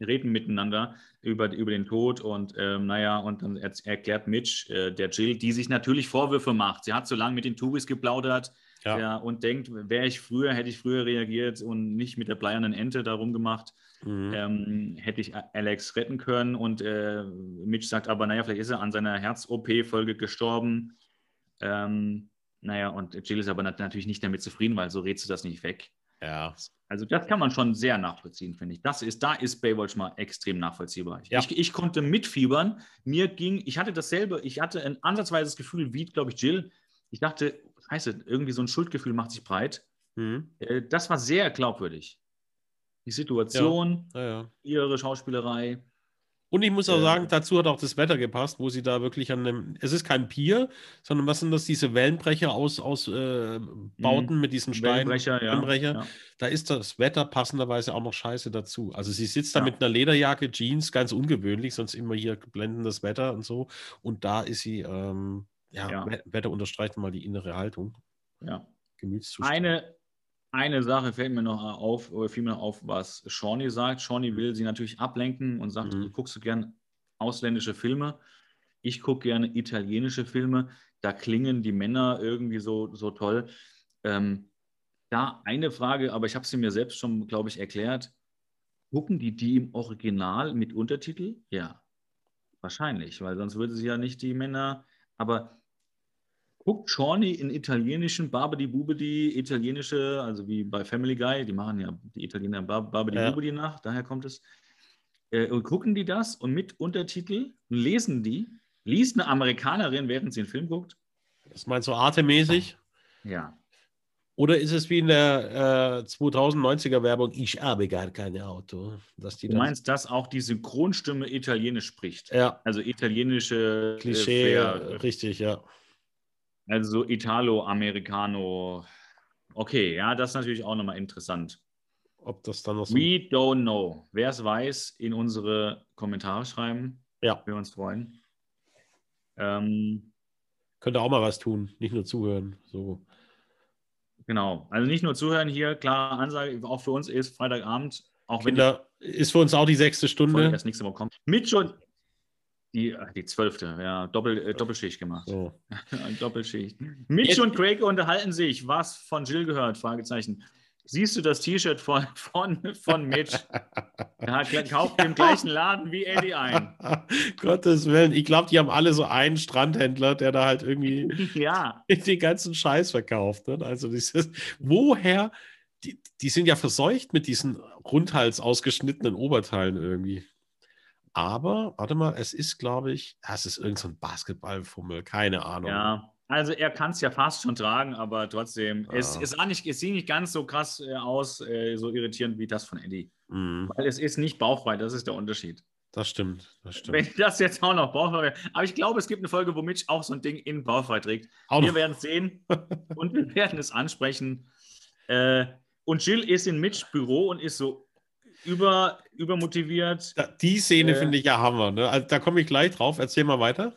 reden miteinander über, über den Tod. Und ähm, naja, und dann er, erklärt Mitch äh, der Jill, die sich natürlich Vorwürfe macht. Sie hat so lange mit den Tubis geplaudert Ja. ja, und denkt, wäre ich früher, hätte ich früher reagiert und nicht mit der bleiernen Ente darum gemacht Mhm. ähm, hätte ich Alex retten können. Und äh, Mitch sagt aber, naja, vielleicht ist er an seiner Herz-OP-Folge gestorben. Ähm, naja, und Jill ist aber nat natürlich nicht damit zufrieden, weil so redst du das nicht weg. Ja. Also das kann man schon sehr nachvollziehen, finde ich. Das ist, da ist Baywatch mal extrem nachvollziehbar. Ja. Ich, ich konnte mitfiebern. Mir ging, ich hatte dasselbe, ich hatte ein ansatzweises Gefühl wie, glaube ich, Jill. Ich dachte, scheiße, irgendwie so ein Schuldgefühl macht sich breit. Mhm. Äh, Das war sehr glaubwürdig. Die Situation, Ja, ja. ihre Schauspielerei. Und ich muss auch Äh, sagen, dazu hat auch das Wetter gepasst, wo sie da wirklich an einem, es ist kein Pier, sondern was sind das, diese Wellenbrecher aus, aus äh, Bauten mit diesen Steinen. Mhm. Wellenbrecher, ja. Wellenbrecher. ja. Da ist das Wetter passenderweise auch noch scheiße dazu. Also sie sitzt da Ja. mit einer Lederjacke, Jeans, ganz ungewöhnlich, sonst immer hier blendendes Wetter und so. Und da ist sie, ähm, ja, Ja. We- Wetter unterstreicht mal die innere Haltung, ja. Gemütszustand. Eine, eine Sache fällt mir noch auf, oder fiel mir noch auf, was Shawnee sagt. Shawnee will sie natürlich ablenken und sagt, Mhm. du guckst du gern ausländische Filme. Ich gucke gerne italienische Filme. Da klingen die Männer irgendwie so, so toll. Ähm, da eine Frage, aber ich habe sie mir selbst schon, glaube ich, erklärt. Gucken die die im Original mit Untertitel? Ja, wahrscheinlich, weil sonst würde sie ja nicht die Männer. Aber guckt Shawnee in italienischen Babidi Bubidi, italienische, also wie bei Family Guy, die machen ja die Italiener Bab- Babidi Ja. Nach, daher kommt es. Äh, und gucken die das und mit Untertitel lesen die, liest eine Amerikanerin, während sie einen Film guckt? Das meinst du artemäßig? Ja. Oder ist es wie in der äh, 2090er Werbung, ich habe gar kein Auto? Dass die Du meinst, dass auch die Synchronstimme Italienisch spricht? Ja, Also italienische äh, Klischee, Flair, richtig, ja. Also Italo-Americano. Okay, ja, das ist natürlich auch nochmal interessant. Ob das dann noch so. We don't know. Wer es weiß, in unsere Kommentare schreiben. Ja. Wir uns freuen. Ähm, Könnte auch mal was tun, nicht nur zuhören. So. genau. Also nicht nur zuhören hier, klare Ansage, auch für uns ist Freitagabend, auch wenn Kinder, ist für uns auch die sechste Stunde. erst nächste Woche kommt. Mit schon die, ach, die zwölfte, ja, Doppel, äh, Doppelschicht gemacht. So. Doppelschicht. Mitch Jetzt- und Craig unterhalten sich. Was von Jill gehört? Fragezeichen. Siehst du das T-Shirt von, von, von Mitch? Er hat, kauft im gleichen Laden wie Eddie ein. Gottes Willen. Ich glaube, die haben alle so einen Strandhändler, der da halt irgendwie Ja, den ganzen Scheiß verkauft. Ne? Also dieses, woher, die, die sind ja verseucht mit diesen rundhals ausgeschnittenen Oberteilen irgendwie. Aber, warte mal, es ist, glaube ich, ja, es ist irgendein so Basketballfummel, keine Ahnung. ja. Also er kann es ja fast schon tragen, aber trotzdem, es, Ja. es, sah nicht, es sieht nicht ganz so krass äh, aus, äh, so irritierend wie das von Eddie. Mhm, Weil es ist nicht bauchfrei, das ist der Unterschied. das stimmt, das stimmt. Wenn das jetzt auch noch bauchfrei wäre. Aber ich glaube, es gibt eine Folge, wo Mitch auch so ein Ding in bauchfrei trägt. Auch Wir werden es sehen und wir werden es ansprechen. Äh, und Jill ist in Mitchs Büro und ist so über, übermotiviert. Da- die Szene Äh. finde ich ja Hammer. Ne? Also, da komme ich gleich drauf. Erzähl mal weiter.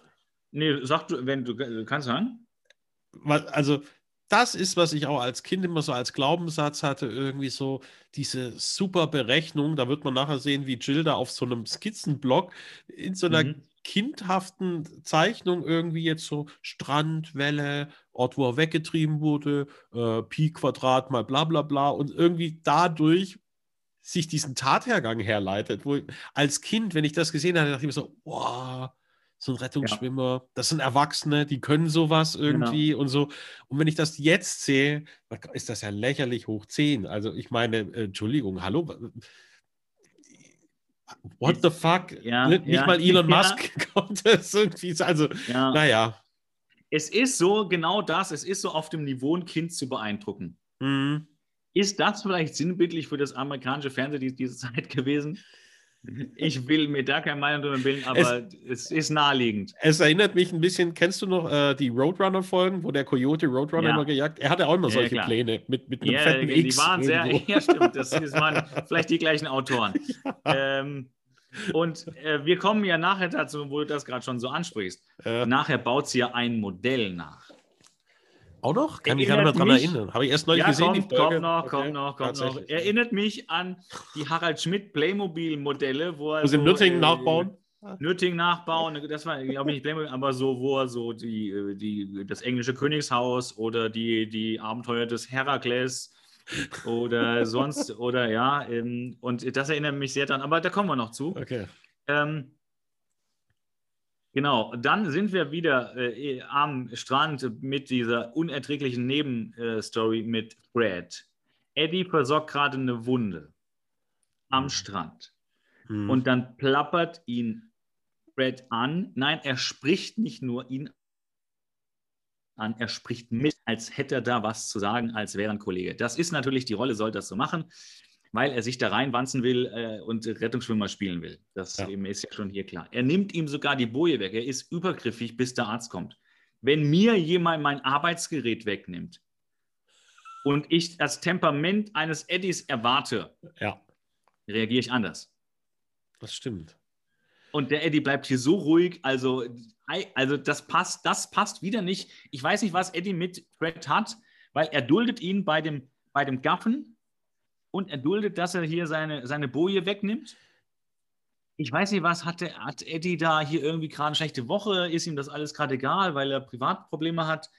Nee, sag du, wenn du, kannst sagen. Also, das ist, was ich auch als Kind immer so als Glaubenssatz hatte, irgendwie so diese super Berechnung. Da wird man nachher sehen, wie Jill da auf so einem Skizzenblock in so einer Mhm. kindhaften Zeichnung irgendwie jetzt so Strand, Welle, Ort, wo er weggetrieben wurde, äh, Pi Quadrat mal bla bla bla und irgendwie dadurch sich diesen Tathergang herleitet. Wo ich, als Kind, wenn ich das gesehen habe, dachte ich mir so, wow, so ein Rettungsschwimmer, das sind Erwachsene, die können sowas irgendwie und so. Und wenn ich das jetzt sehe, ist das ja lächerlich hoch 10. Also ich meine, äh, Entschuldigung, hallo, what the fuck? Ja, Nicht ja, mal Elon ja. Musk kommt das irgendwie, also Ja. naja. Es ist so genau das, es ist so auf dem Niveau, ein Kind zu beeindrucken. Mhm. Ist das vielleicht sinnbildlich für das amerikanische Fernsehen die- diese Zeit gewesen? Ich will mir da keine Meinung drüber bilden, aber es, ist naheliegend. Es erinnert mich ein bisschen, kennst du noch äh, die Roadrunner-Folgen, wo der Coyote Roadrunner Ja. immer gejagt Er hatte auch immer Ja, solche klar. Pläne mit, mit einem Ja, fetten die X. waren sehr, irgendwo. ja stimmt, das, das waren vielleicht die gleichen Autoren. Ähm, und äh, wir kommen ja nachher dazu, wo du das gerade schon so ansprichst. Äh, Nachher baut sie ja ein Modell nach. Auch noch? Kann mich mehr Erinnert dran mich- erinnern. Habe ich erst neulich Ja, gesehen. die Folge. kommt noch, Okay, kommt noch, kommt noch. Erinnert mich an die Harald Schmidt Playmobil-Modelle, wo er Wo sie so, Nürtingen äh, nachbauen? Nürtingen nachbauen, das war, glaube ich, nicht Playmobil, aber so, wo er so die, äh, die, das englische Königshaus oder die, die Abenteuer des Herakles oder sonst, oder ja, ähm, und das erinnert mich sehr dran, aber da kommen wir noch zu. Okay. Ähm, genau, dann sind wir wieder äh, am Strand mit dieser unerträglichen Nebenstory mit Fred. Eddie versorgt gerade eine Wunde am Mhm. Strand. Mhm. Und dann plappert ihn Fred an. Nein, er spricht nicht nur ihn an, er spricht mit, als hätte er da was zu sagen, als wäre ein Kollege. Das ist natürlich, die Rolle soll das so machen, weil er sich da reinwanzen will äh, und Rettungsschwimmer spielen will. Das Ja. ist ja schon hier klar. Er nimmt ihm sogar die Boje weg. Er ist übergriffig, bis der Arzt kommt. Wenn mir jemand mein Arbeitsgerät wegnimmt und ich das Temperament eines Eddies erwarte, ja, reagiere ich anders. das stimmt. Und der Eddie bleibt hier so ruhig. Also, also das passt, das passt wieder nicht. Ich weiß nicht, was Eddie mit Fred hat, weil er duldet ihn bei dem, bei dem Gaffen und er duldet, dass er hier seine, seine Boje wegnimmt. Ich weiß nicht, was hat, der, hat Eddie da hier irgendwie gerade eine schlechte Woche? Ist ihm das alles gerade egal, weil er Privatprobleme hat?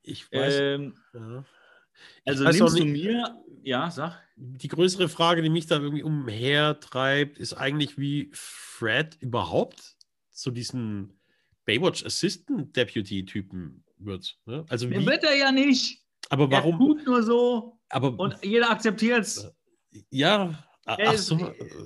Ich weiß. Ähm, ja. also weiß nimmst du mir, ja, sag. Die größere Frage, die mich da irgendwie umhertreibt, ist eigentlich, wie Fred überhaupt zu diesem Baywatch Assistant Deputy Typen wird. Ne? Also wie, wird er ja nicht. aber Er warum? tut nur so Aber und jeder akzeptiert es. Ja, Er ach ist- so,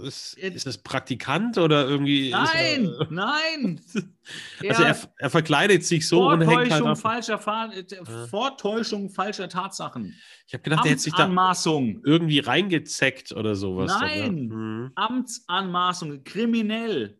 ist, ist das Praktikant oder irgendwie? Nein, er, nein. also er, er verkleidet sich so und hängt halt Vortäuschung, ab. falscher Fa äh, Vortäuschung falscher Tatsachen. Ich habe gedacht, der hätte sich da irgendwie reingezeckt oder sowas. Nein. Mhm. Amtsanmaßung. Kriminell.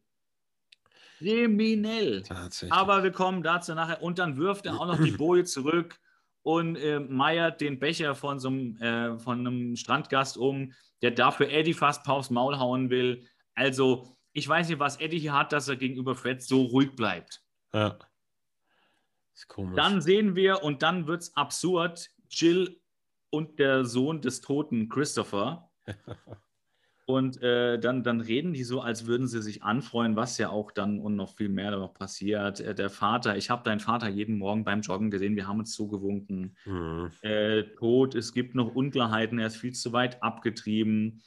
Kriminell. Tatsächlich. Aber wir kommen dazu nachher. Und dann wirft er auch noch die Boje zurück und äh, meiert den Becher von so einem, äh, von einem Strandgast um, der dafür Eddie fast aufs Maul hauen will. Also, ich weiß nicht, was Eddie hier hat, dass er gegenüber Fred so ruhig bleibt. ja. Ist komisch. Dann sehen wir, und dann wird es absurd, Jill und der Sohn des toten Christopher. Und äh, dann, dann reden die so, als würden sie sich anfreuen, was ja auch dann und noch viel mehr noch passiert. Äh, der Vater, ich habe deinen Vater jeden Morgen beim Joggen gesehen, wir haben uns zugewunken. Mhm. Äh, tot, es gibt noch Unklarheiten, er ist viel zu weit abgetrieben.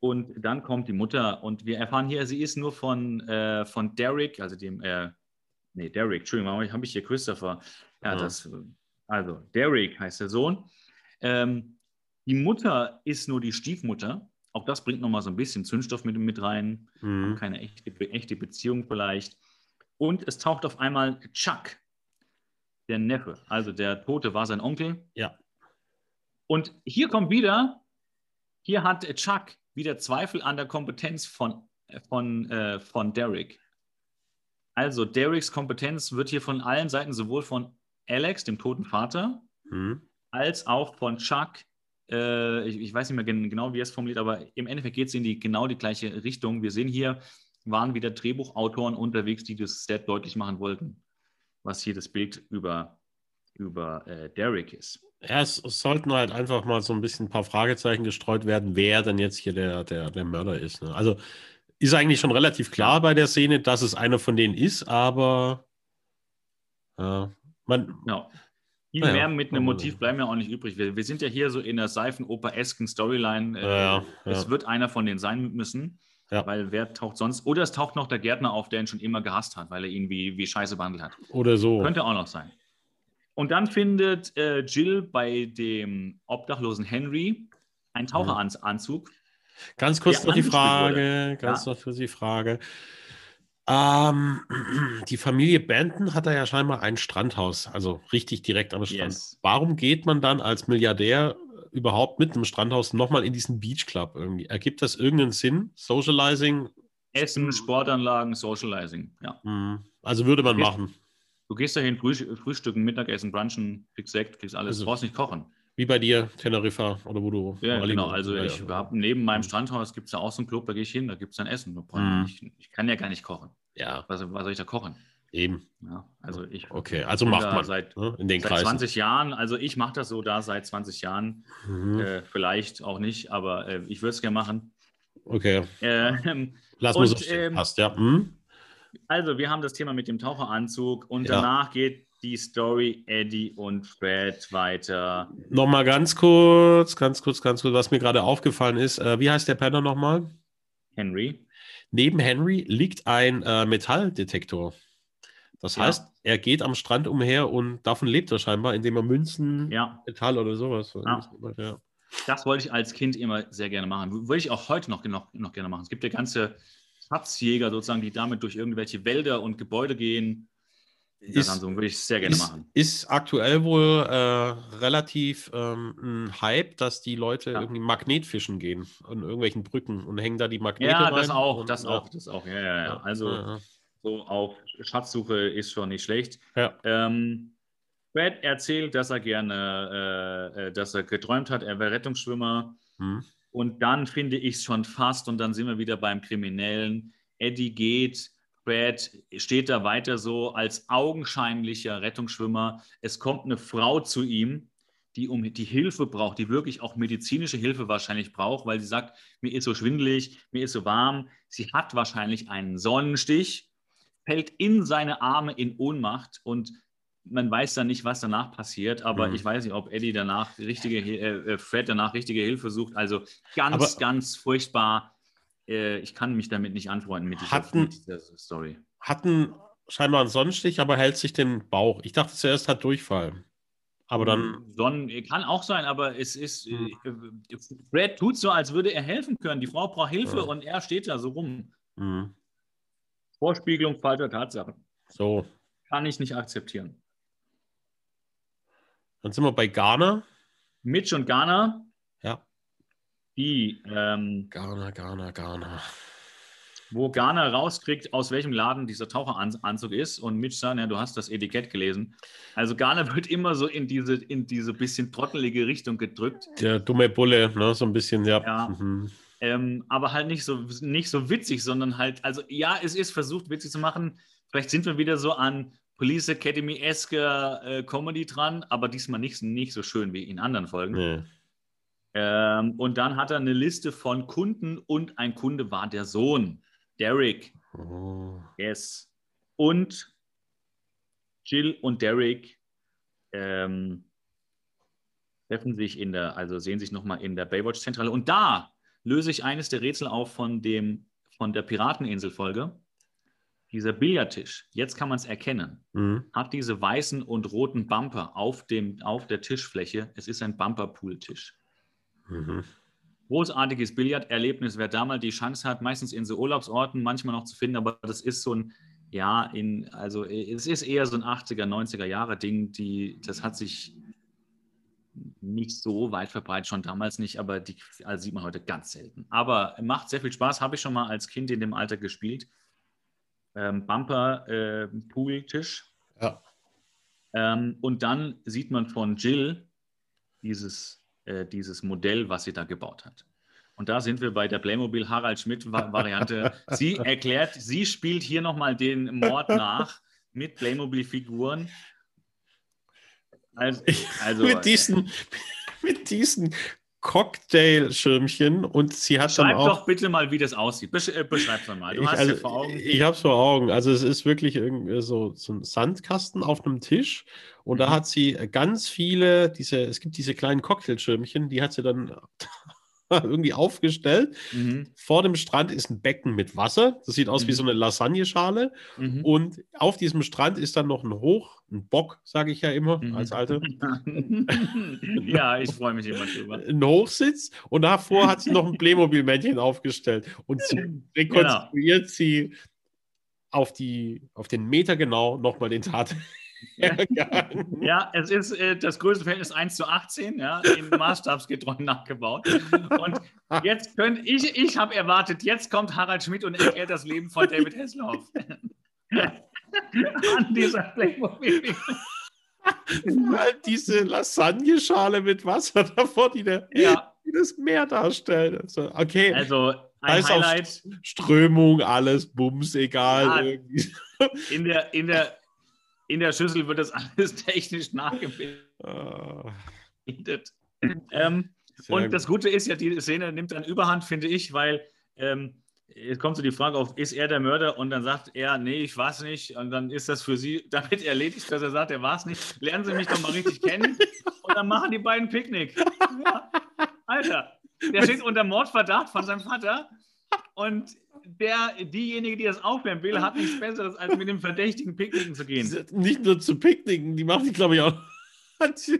Und dann kommt die Mutter und wir erfahren hier, sie ist nur von, äh, von Derek, also dem, äh, nee, Derek, Entschuldigung, habe ich hier Christopher. Ja, Ja. das, also Derek heißt der Sohn. Ähm, die Mutter ist nur die Stiefmutter. Auch das bringt nochmal so ein bisschen Zündstoff mit, mit rein. Mhm. Keine echte, echte Beziehung vielleicht. Und es taucht auf einmal Chuck, der Neffe. Also der Tote war sein Onkel. Ja. Und hier kommt wieder, hier hat Chuck wieder Zweifel an der Kompetenz von, von, äh, von Derek. Also Dereks Kompetenz wird hier von allen Seiten, sowohl von Alex, dem toten Vater, Mhm. als auch von Chuck, äh, ich, ich weiß nicht mehr gen genau, wie er es formuliert, aber im Endeffekt geht es in die genau die gleiche Richtung. Wir sehen hier, waren wieder Drehbuchautoren unterwegs, die das sehr deutlich machen wollten, was hier das Bild über, über äh, Derek ist. Ja, es, es sollten halt einfach mal so ein bisschen ein paar Fragezeichen gestreut werden, wer denn jetzt hier der, der, der Mörder ist. Ne? Also ist eigentlich schon relativ klar bei der Szene, dass es einer von denen ist, aber äh, man, Ja. Viel Naja, mehr mit einem aber- Motiv bleiben ja auch nicht übrig. Wir, wir sind ja hier so in der Seifenoper-esken Storyline. Äh, Ja, ja, Es ja. wird einer von denen sein müssen, Ja. weil wer taucht sonst? Oder es taucht noch der Gärtner auf, der ihn schon immer gehasst hat, weil er ihn wie, wie Scheiße behandelt hat. oder so. Könnte auch noch sein. Und dann findet äh, Jill bei dem obdachlosen Henry einen Taucheranzug. Ganz kurz noch die Frage, ganz Ja. noch kurz die Frage. Ähm, die Familie Benton hat da ja scheinbar ein Strandhaus, also richtig direkt am Strand. Yes. Warum geht man dann als Milliardär überhaupt mit einem Strandhaus nochmal in diesen Beach Club irgendwie? Ergibt das irgendeinen Sinn? Socializing? Essen, Sportanlagen, Socializing. Ja. Hm, Also würde man Gehst- machen. Du gehst dahin, früh, frühstücken, Mittagessen, brunchen, kriegst Sekt, kriegst alles. Also- du brauchst nicht kochen. Wie bei dir, Teneriffa oder wo du. Ja, Bali genau. Also Ja, ich ja. habe neben meinem. Strandhaus gibt es da auch so einen Club, da gehe ich hin, da gibt es dann Essen. Ich Mhm. nicht- Ich, kann ja gar nicht kochen. Ja, Was, was soll ich da kochen? eben. Ja, also ich Okay, also macht man seit, ne, in den seit Kreisen. 20 Jahren. Also ich mache das so da seit 20 Jahren. Mhm. Äh, vielleicht auch nicht, aber äh, ich würde es gerne machen. Okay, Ähm, lass mal so ähm, Passt, ja. Hm? also wir haben das Thema mit dem Taucheranzug und Ja. danach geht die Story Eddie und Fred weiter. Nochmal ganz kurz, ganz kurz, ganz kurz, was mir gerade aufgefallen ist. Äh, wie heißt der Penner nochmal? Henry. Neben Henry liegt ein äh, Metalldetektor. Das Ja. heißt, er geht am Strand umher und davon lebt er scheinbar, indem er Münzen, Ja. Metall oder sowas. Ja. Das wollte ich als Kind immer sehr gerne machen. Würde ich auch heute noch, noch, noch gerne machen. Es gibt ja ganze Schatzjäger sozusagen, die damit durch irgendwelche Wälder und Gebäude gehen. Ist, Ansonsten würde ich sehr gerne ist, machen. Ist aktuell wohl äh, relativ ähm, ein Hype, dass die Leute Ja. irgendwie Magnetfischen gehen an irgendwelchen Brücken und hängen da die Magnete Ja, rein. das auch, und, das ja, auch, das auch. Ja, ja, ja. Also ja, so auf Schatzsuche ist schon nicht schlecht. ja. Ähm, Brad erzählt, dass er gerne, äh, äh, dass er geträumt hat, er wäre Rettungsschwimmer. Hm. Und dann finde ich es schon fast, und dann sind wir wieder beim Kriminellen. Eddie geht, Brad steht da weiter so als augenscheinlicher Rettungsschwimmer. Es kommt eine Frau zu ihm, die um die Hilfe braucht, die wirklich auch medizinische Hilfe wahrscheinlich braucht, weil sie sagt, mir ist so schwindelig, mir ist so warm. Sie hat wahrscheinlich einen Sonnenstich, fällt in seine Arme in Ohnmacht und man weiß dann nicht, was danach passiert, aber Mhm. ich weiß nicht, ob Eddie danach richtige, äh, äh, Fred danach richtige Hilfe sucht. Also ganz, Aber- ganz furchtbar. Äh, ich kann mich damit nicht anfreunden mit dieser, Hatten- mit dieser Story. Hatten scheinbar einen Sonnenstich, aber hält sich den Bauch. Ich dachte zuerst hat Durchfall. Aber dann. Sonnen kann auch sein, aber es ist. Hm. Äh, Brad tut so, als würde er helfen können. Die Frau braucht Hilfe Ja. und er steht da so rum. Hm, Vorspiegelung falscher Tatsachen. so. Kann ich nicht akzeptieren. Dann sind wir bei Ghana. Mitch und Ja. Die, ähm, Ghana, Ghana, Ghana. wo Garner rauskriegt, aus welchem Laden dieser Taucheranzug ist und Mitch sagt, ja, du hast das Etikett gelesen. Also Garner wird immer so in diese, in diese bisschen trottelige Richtung gedrückt. Der dumme Bulle, ne? So ein bisschen, ja. Ja. Mhm. Ähm, aber halt nicht so, nicht so witzig, sondern halt, also ja, es ist versucht, witzig zu machen. Vielleicht sind wir wieder so an Police Academy-eske äh, Comedy dran, aber diesmal nicht, nicht so schön wie in anderen Folgen. Nee. Ähm, und dann hat er eine Liste von Kunden und ein Kunde war der Sohn, Derek. Oh. Yes. Und Jill und Derek ähm, treffen sich in der, also sehen sich nochmal in der Baywatch-Zentrale. Und da löse ich eines der Rätsel auf von, dem, von der Pirateninsel-Folge. Dieser Billardtisch, jetzt kann man es erkennen, Mhm. hat diese weißen und roten Bumper auf, dem, auf der Tischfläche. Es ist ein Bumperpool-Tisch. Mhm. Großartiges Billarderlebnis, wer da mal die Chance hat, meistens in so Urlaubsorten manchmal noch zu finden, aber das ist so ein, ja, in, also es ist eher so ein 80er, 90er Jahre Ding, die, das hat sich nicht so weit verbreitet, schon damals nicht, aber die also sieht man heute ganz selten. Aber macht sehr viel Spaß, habe ich schon mal als Kind in dem Alter gespielt. Ähm, Bumper, äh, Pool-Tisch. Ja. Ähm, und dann sieht man von Jill dieses, äh, dieses Modell, was sie da gebaut hat. Und da sind wir bei der Playmobil Harald Schmidt-Variante. sie erklärt, sie spielt hier nochmal den Mord nach mit Playmobil-Figuren. Also, also mit diesen, mit diesen Cocktailschirmchen und sie hat dann schreib auch. doch bitte mal, wie das aussieht. Besch äh, Beschreib's mal. Du ich hast also, vor Augen. ich habe es vor Augen. Also es ist wirklich irgendwie so, so ein Sandkasten auf einem Tisch und da Mhm. hat sie ganz viele, diese, es gibt diese kleinen Cocktailschirmchen, die hat sie dann irgendwie aufgestellt. Mhm. Vor dem Strand ist ein Becken mit Wasser. Das sieht aus wie Mhm. so eine Lasagneschale. Mhm. Und auf diesem Strand ist dann noch ein Hoch, ein Bock, sage ich ja immer Mhm. als Alte, ja, ich freue mich immer drüber. ein Hochsitz. Und davor hat sie noch ein Playmobil-Männchen aufgestellt. Und so rekonstruiert sie auf, die, auf den Meter genau nochmal den Tat. Ja, es ist äh, das größte Verhältnis 1 zu 18, ja, in maßstabsgetreu nachgebaut. Und jetzt könnte ich, ich habe erwartet, jetzt kommt Harald Schmidt und erklärt das Leben von David Hasselhoff. An dieser Playmobil. halt diese Lasagneschale mit Wasser davor, die, der, Ja, die das Meer darstellt. Also, okay, also ein Highlight Strömung, alles, Bums, egal. Ja. in der, in, der, in der Schüssel wird das alles technisch nachgebildet. Ähm, Und das Gute ist ja, die Szene nimmt dann Überhand, finde ich, weil ähm, es kommt so die Frage auf, ist er der Mörder? Und dann sagt er, nee, ich war es nicht. Und dann ist das für sie damit erledigt, dass er sagt, er war es nicht. Lernen Sie mich doch mal richtig kennen. Und dann machen die beiden Picknick. Ja. Alter, der steht unter Mordverdacht von seinem Vater. Und der, diejenige, die das aufklären will, hat nichts Besseres, als mit dem verdächtigen Picknicken zu gehen. Nicht nur zu picknicken, die machen die, glaube ich, auch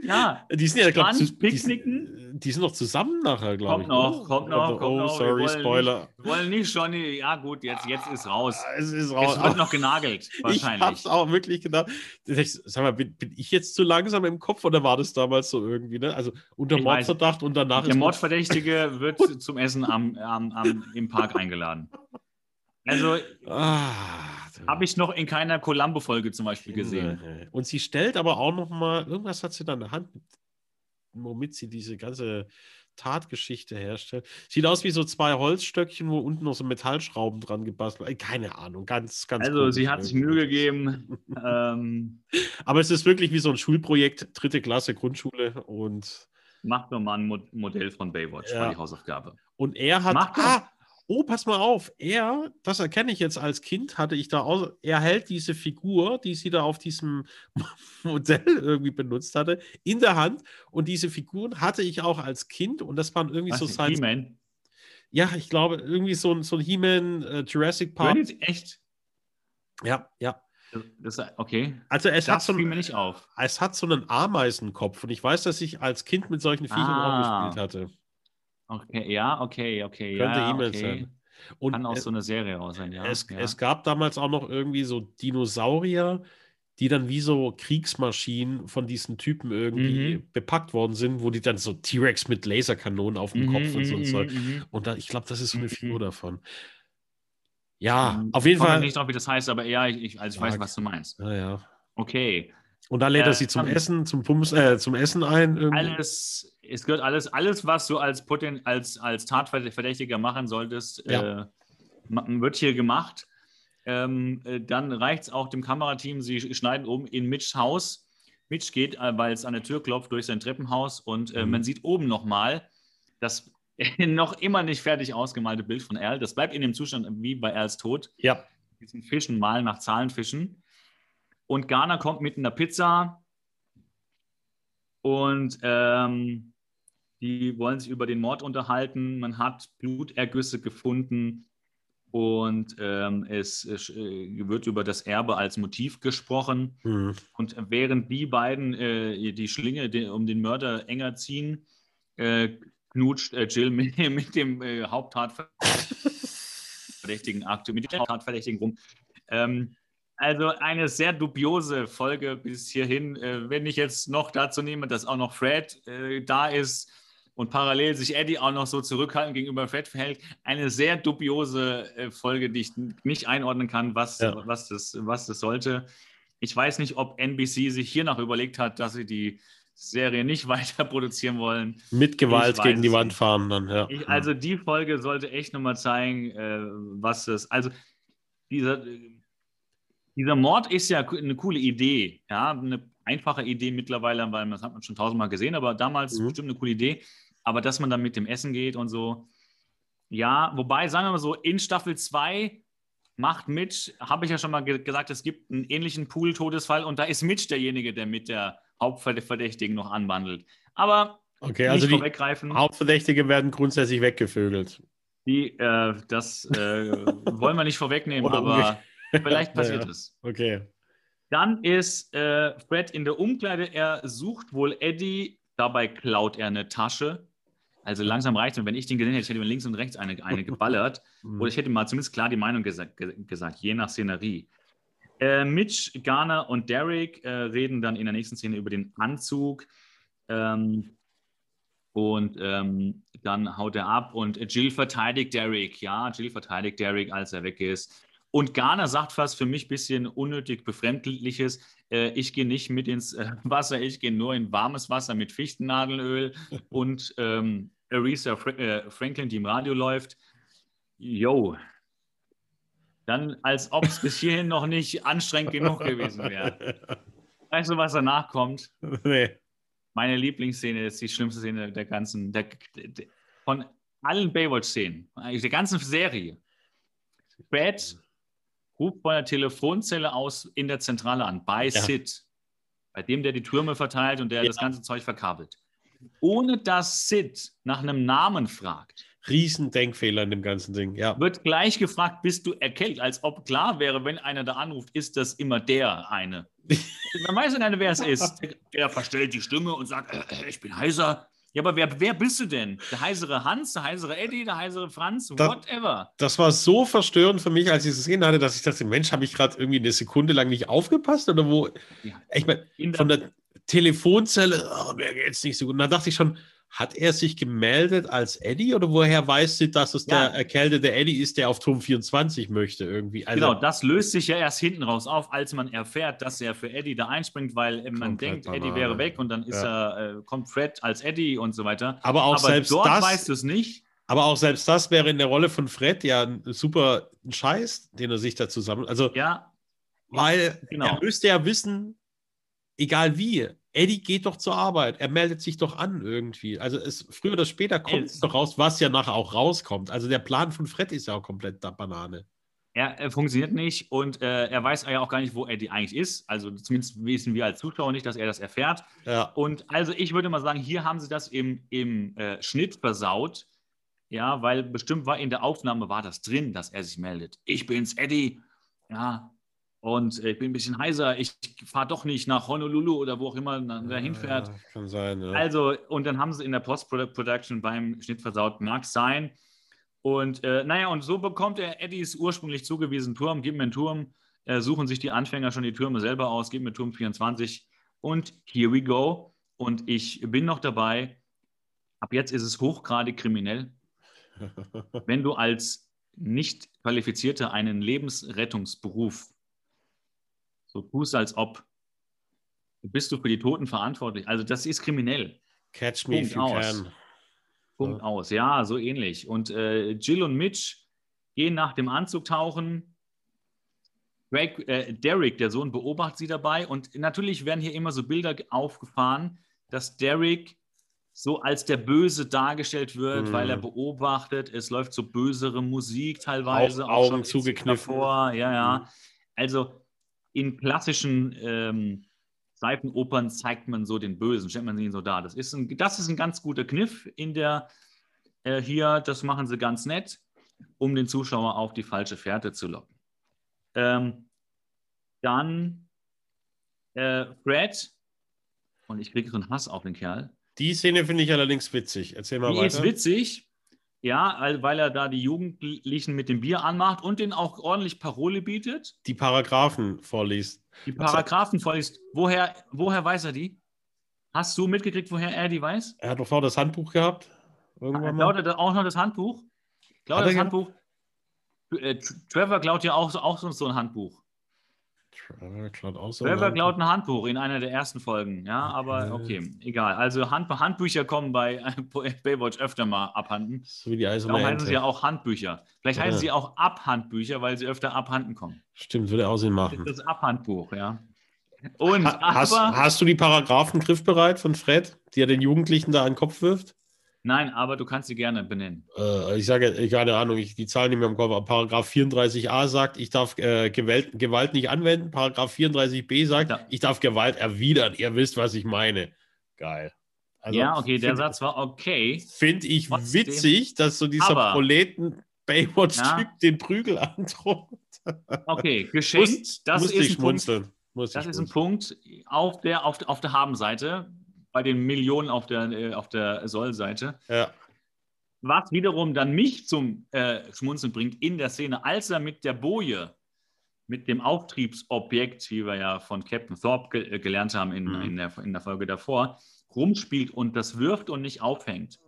Ja, Die sind ja, glaube ich, die, Picknicken. die sind noch zusammen nachher, glaube ich. noch, oder? kommt noch, Oh, kommt noch. Wir sorry, Spoiler. Wir wollen nicht schon, ja gut, jetzt, jetzt ist raus. Es ist Es raus. wird noch genagelt, Ich wahrscheinlich. hab's auch wirklich gedacht. Ich, sag mal, bin, bin ich jetzt zu langsam im Kopf oder war das damals so irgendwie? Ne? Also unter Ich weiß. Mordverdacht und danach Der Mordverdächtige wird zum Essen am, am, am, im Park eingeladen. Also Ah, habe ich noch in keiner Columbo-Folge zum Beispiel gesehen. Und sie stellt aber auch noch mal, irgendwas hat sie da in der Hand, womit sie diese ganze Tatgeschichte herstellt. Sieht aus wie so zwei Holzstöckchen, wo unten noch so Metallschrauben dran gebastelt. äh, Keine Ahnung, ganz, ganz. Also komisch sie hat sich. Mühe gegeben. ähm, Aber es ist wirklich wie so ein Schulprojekt, dritte Klasse Grundschule und macht nur mal ein Mo Modell von Baywatch, Ja. war die Hausaufgabe. Und er hat. Mach doch. ah, oh, pass mal auf. Er, das erkenne ich jetzt als Kind, hatte ich da auch. Er hält diese Figur, die sie da auf diesem Modell irgendwie benutzt hatte, in der Hand. Und diese Figuren hatte ich auch als Kind. Und das waren irgendwie Was, so Science. He-Man? Ja, ich glaube, irgendwie so ein, so ein He-Man, äh, Jurassic Park. Credits? Echt? Ja, ja. Das, okay. Also es hat, Das so fiel mir ein, nicht auf. es hat so einen Ameisenkopf. Und ich weiß, dass ich als Kind mit solchen Viechern Ah. auch gespielt hatte. Okay, ja, okay, okay. Könnte ja, E-Mail okay. sein. Und Kann auch es- so eine Serie raus sein, ja. es, ja. es gab damals auch noch irgendwie so Dinosaurier, die dann wie so Kriegsmaschinen von diesen Typen irgendwie Mhm. bepackt worden sind, wo die dann so T-Rex mit Laserkanonen auf dem Mhm, Kopf und so mhm, Zeug. mhm, Und da, ich glaube, das ist so eine Mhm. Figur davon. Ja, mhm. auf jeden Komme Fall. nicht drauf, wie das heißt, aber ja, ich, ich, also ich weiß, was du meinst. Ja, ja. Okay. Und da lädt er sie zum ähm, Essen, zum Pumps, äh, zum Essen ein. Irgendwie. Alles, es gehört alles, alles, was du als, Poten, als, als Tatverdächtiger machen solltest, Ja. äh, wird hier gemacht. Ähm, äh, dann reicht es auch dem Kamerateam, sie sch- schneiden um in Mitchs Haus. Mitch geht, äh, weil es an der Tür klopft, durch sein Treppenhaus und äh, Mhm. man sieht oben nochmal das noch immer nicht fertig ausgemalte Bild von Al. Das bleibt in dem Zustand wie bei Als Tod. Ja. Diesen Fischen malen nach Zahlenfischen. Und Garner kommt mit einer Pizza und ähm, die wollen sich über den Mord unterhalten. Man hat Blutergüsse gefunden und ähm, es, äh, wird über das Erbe als Motiv gesprochen. Hm. Und während die beiden äh, die Schlinge de, um den Mörder enger ziehen, äh, knutscht äh, Jill mit, mit dem äh, Haupttatverdächtigen Akt, mit dem Haupttatverdächtigen rum. Ähm, also eine sehr dubiose Folge bis hierhin. Äh, wenn ich jetzt noch dazu nehme, dass auch noch Fred äh, da ist und parallel sich Eddie auch noch so zurückhaltend gegenüber Fred verhält, eine sehr dubiose äh, Folge, die ich nicht einordnen kann, was, Ja. was, das, was das sollte. Ich weiß nicht, ob NBC sich hier noch überlegt hat, dass sie die Serie nicht weiter produzieren wollen. Mit Gewalt gegen die Wand fahren dann, ja. Ich, also die Folge sollte echt nochmal zeigen, was das. Also dieser, dieser Mord ist ja eine coole Idee, ja, eine einfache Idee mittlerweile, weil das hat man schon tausendmal gesehen, aber damals Mhm. bestimmt eine coole Idee. Aber dass man dann mit dem Essen geht und so, ja, wobei, sagen wir mal so, in Staffel 2 macht Mitch, habe ich ja schon mal ge gesagt, es gibt einen ähnlichen Pool-Todesfall und da ist Mitch derjenige, der mit der Hauptverdächtigen noch anwandelt. Aber Okay, also nicht die vorweggreifen. Hauptverdächtige werden grundsätzlich weggevögelt. Die, äh, das äh, wollen wir nicht vorwegnehmen, aber vielleicht passiert ja. es. Okay. Dann ist äh, Fred in der Umkleide, er sucht wohl Eddie, dabei klaut er eine Tasche. Also langsam reicht es. Und wenn ich den gesehen hätte, ich hätte mir links und rechts eine, eine geballert. Mhm. Oder ich hätte mal zumindest klar die Meinung gesa ge gesagt, je nach Szenerie. Äh, Mitch, Garner und Derek äh, reden dann in der nächsten Szene über den Anzug. Ähm, und ähm, dann haut er ab und Jill verteidigt Derek. Ja, Jill verteidigt Derek, als er weg ist. Und Garner sagt fast für mich ein bisschen unnötig Befremdliches. Äh, ich gehe nicht mit ins äh, Wasser, ich gehe nur in warmes Wasser mit Fichtennadelöl und ähm, Aretha Fra äh, Franklin, die im Radio läuft. Yo. Dann, als ob es bis hierhin noch nicht anstrengend genug gewesen wäre. Weißt du, was danach kommt? nee. Meine Lieblingsszene ist die schlimmste Szene der ganzen, der, der, von allen Baywatch-Szenen, eigentlich der ganzen Serie. Fred ruft von der Telefonzelle aus in der Zentrale an, bei Ja. Sid, bei dem der die Türme verteilt und der Ja. das ganze Zeug verkabelt. Ohne dass Sid nach einem Namen fragt, Riesen Denkfehler in dem ganzen Ding, ja. Wird gleich gefragt, bist du erkältet, als ob klar wäre, wenn einer da anruft, ist das immer der eine. Man weiß ja nicht, wer es ist. Der verstellt die Stimme und sagt, äh, ich bin heiser. Ja, aber wer, wer bist du denn? Der heisere Hans, der heisere Eddie, der heisere Franz, whatever. Das war so verstörend für mich, als ich es gesehen hatte, dass ich dachte, Mensch, habe ich gerade irgendwie eine Sekunde lang nicht aufgepasst oder wo? Ja. Ich meine, von der Telefonzelle, oh, mir geht's nicht so gut. Und da dachte ich schon, hat er sich gemeldet als Eddie oder woher weiß sie, dass es Ja. der erkältete Eddie ist, der auf Turm 24 möchte irgendwie? Also, Genau, das löst sich ja erst hinten raus auf, als man erfährt, dass er für Eddie da einspringt, weil man denkt, Eddie wäre weg und dann ist er, äh, kommt Fred als Eddie und so weiter. aber auch aber selbst dort das, weißt du es nicht. aber auch selbst das wäre in der Rolle von Fred ja ein super Scheiß, den er sich da zusammen, also Ja, Weil Genau. er müsste ja wissen, egal wie, Eddie geht doch zur Arbeit. Er meldet sich doch an irgendwie. Also es, früher oder später kommt es Es- doch raus, was ja nachher auch rauskommt. Also der Plan von Fred ist ja auch komplett da Banane. er, er funktioniert nicht und äh, er weiß ja auch gar nicht, wo Eddie eigentlich ist. Also zumindest wissen wir als Zuschauer nicht, dass er das erfährt. Ja. Und also ich würde mal sagen, hier haben sie das im, im äh, Schnitt versaut. Ja, weil bestimmt war in der Aufnahme war das drin, dass er sich meldet. Ich bin's, Eddie. Ja. Und äh, ich bin ein bisschen heiser. Ich fahre doch nicht nach Honolulu oder wo auch immer man da hinfährt. Ja, kann sein, ja. Also, und dann haben sie in der Post-Production beim Schnitt versaut, mag sein. Und äh, naja, und so bekommt er Eddies ursprünglich zugewiesenen Turm, gib mir einen Turm, äh, suchen sich die Anfänger schon die Türme selber aus, gib mir Turm 24 und here we go. Und ich bin noch dabei. Ab jetzt ist es hochgradig kriminell, wenn du als nicht qualifizierter einen Lebensrettungsberuf so tust, als ob bist du für die Toten verantwortlich. Also das ist kriminell. Catch me if you Punkt aus. can. Punkt Ja. aus. Ja, so ähnlich. Und äh, Jill und Mitch gehen nach dem Anzug tauchen. Drake, äh, Derek, der Sohn, beobachtet sie dabei. Und natürlich werden hier immer so Bilder aufgefahren, dass Derek so als der Böse dargestellt wird, Mhm. weil er beobachtet, es läuft so bösere Musik teilweise. Au- auch schon Augen zugekniffen. Davor. Ja, ja. Mhm. Also in klassischen ähm, Seifenopern zeigt man so den Bösen, stellt man ihn so dar. Das ist ein, das ist ein ganz guter Kniff in der äh, hier, das machen sie ganz nett, um den Zuschauer auf die falsche Fährte zu locken. Ähm, dann äh, Fred, und ich kriege so einen Hass auf den Kerl, Die Szene finde ich allerdings witzig. Erzähl mal die weiter. ist witzig, ja, weil er da die Jugendlichen mit dem Bier anmacht und denen auch ordentlich Parole bietet. Die Paragraphen vorliest. Die Paragraphen vorliest. Woher, woher weiß er die? Hast du mitgekriegt, woher er die weiß? Er hat doch vorher das Handbuch gehabt. Irgendwann er auch noch das Handbuch? Klaut das Handbuch? Äh, Trevor klaut ja auch, auch so ein Handbuch. Trevor klaut auch so Trevor ein klaut ein Handbuch in einer der ersten Folgen. Ja, aber okay, egal. Also Hand, Handbücher kommen bei Baywatch öfter mal abhanden. So wie die eiserne Darum heißen sie ja auch Handbücher. Vielleicht heißen Ja. sie auch Abhandbücher, weil sie öfter abhanden kommen. Stimmt, würde auch Sinn Das machen. ist das Abhandbuch, ja. Und Ha hast, aber, hast du die Paragraphen griffbereit von Fred, die er den Jugendlichen da an den Kopf wirft? Nein, aber du kannst sie gerne benennen. Äh, ich sage, keine Ahnung, ich, die Zahlen nicht mehr im Kopf, aber Paragraph 34a sagt, ich darf äh, Gewalt, Gewalt nicht anwenden. Paragraph 34b sagt, Ja. ich darf Gewalt erwidern. Ihr wisst, was ich meine. Geil. Also, ja, okay, der find- Satz war okay. Finde ich Trotzdem- witzig, dass so dieser Aber- Proleten Baywatch-Typ den Prügel androht. Okay, geschenkt. das Musste ist ich ein Punkt. schmunzeln. Musste Das ich ist ein. Punkt auf der, auf, auf der Habenseite, bei den Millionen auf der, äh, auf der Soll-Seite. Ja. Was wiederum dann mich zum äh, Schmunzeln bringt in der Szene, als er mit der Boje, mit dem Auftriebsobjekt, wie wir ja von Captain Thorpe ge äh, gelernt haben in, Mhm. in, der, in der Folge davor, rumspielt und das wirft und nicht aufhängt,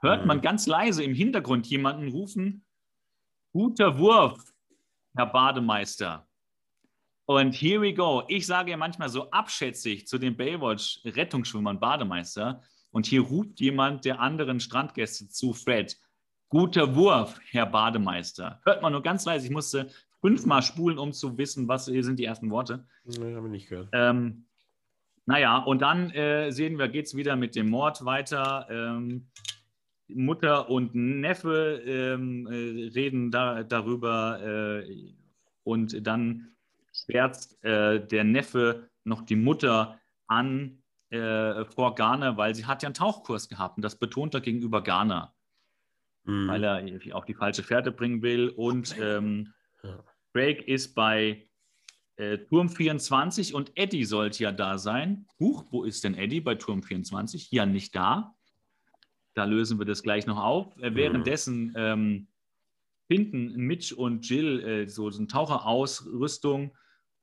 hört Mhm. man ganz leise im Hintergrund jemanden rufen, guter Wurf, Herr Bademeister. Und here we go. Ich sage ja manchmal so abschätzig zu den Baywatch-Rettungsschwimmern Bademeister. Und hier ruft jemand der anderen Strandgäste zu Fred. Guter Wurf, Herr Bademeister. Hört man nur ganz leise. Ich musste fünfmal spulen, um zu wissen, was hier sind die ersten Worte. Nee, habe ich nicht gehört. Ähm, naja, und dann äh, sehen wir, geht es wieder mit dem Mord weiter. Ähm, Mutter und Neffe ähm, äh, reden da, darüber äh, und dann schwärzt äh, der Neffe noch die Mutter an äh, vor Garner, weil sie hat ja einen Tauchkurs gehabt und das betont er gegenüber Garner. mhm. weil er auch die falsche Fährte bringen will. Und ähm. Craig ist bei äh, Turm 24 und Eddie sollte ja da sein. Huch, wo ist denn Eddie bei Turm 24? Ja, nicht da. Da lösen wir das gleich noch auf. Äh, währenddessen ähm, finden Mitch und Jill äh, so, so eine Taucherausrüstung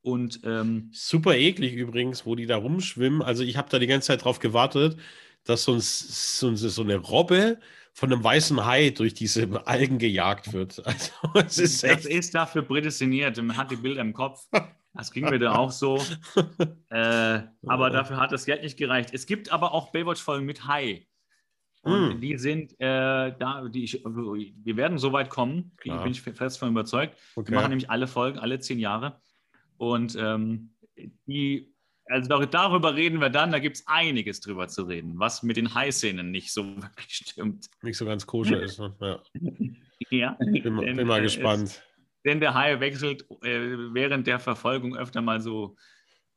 und ähm, super eklig übrigens, wo die da rumschwimmen. Also ich habe da die ganze Zeit drauf gewartet, dass so, ein, so, so eine Robbe von einem weißen Hai durch diese Algen gejagt wird. Also, ist das ist dafür prädestiniert. Man hat die Bilder im Kopf. Das ging mir da auch so. äh, aber dafür hat das Geld nicht gereicht. Es gibt aber auch Baywatch-Folgen mit Hai. Und mm. die sind äh, da, die ich, wir werden so weit kommen, Klar. bin ich fest von überzeugt. Okay. Wir machen nämlich alle Folgen, alle zehn Jahre. Und ähm, die also darüber reden wir dann, da gibt es einiges drüber zu reden, was mit den High-Szenen nicht so wirklich stimmt. Nicht so ganz koscher ist. Ne? Ja. ja. Bin, denn, bin mal äh, gespannt. Es, denn der Hai wechselt äh, während der Verfolgung öfter mal so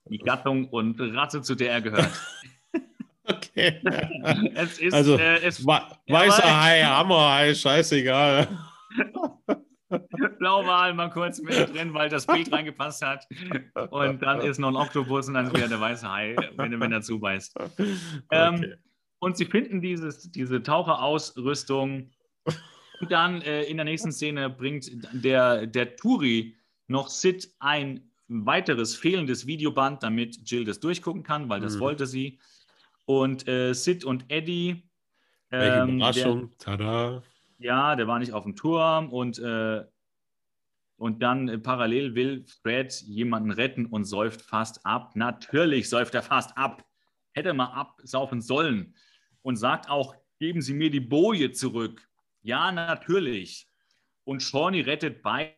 die Gattung und Rasse, zu der er gehört. okay. es ist, also, äh, es, weißer ja, Hai, Hammerhai, scheißegal. Blauwal mal kurz mit drin, weil das Bild reingepasst hat. Und dann ist noch ein Oktopus und dann ist wieder der weiße Hai, wenn, wenn er zubeißt. Ähm, okay. und sie finden dieses, diese Taucherausrüstung. Und dann äh, in der nächsten Szene bringt der, der Turi noch Sid ein weiteres fehlendes Videoband, damit Jill das durchgucken kann, weil das mhm. wollte sie. Und äh, Sid und Eddie. Ähm, Überraschung, der, tada. Ja, der war nicht auf dem Turm und, äh, und dann äh, parallel will Fred jemanden retten und säuft fast ab. Natürlich säuft er fast ab. Hätte mal absaufen sollen und sagt auch, geben Sie mir die Boje zurück. Ja, natürlich. Und Shawnee rettet beide.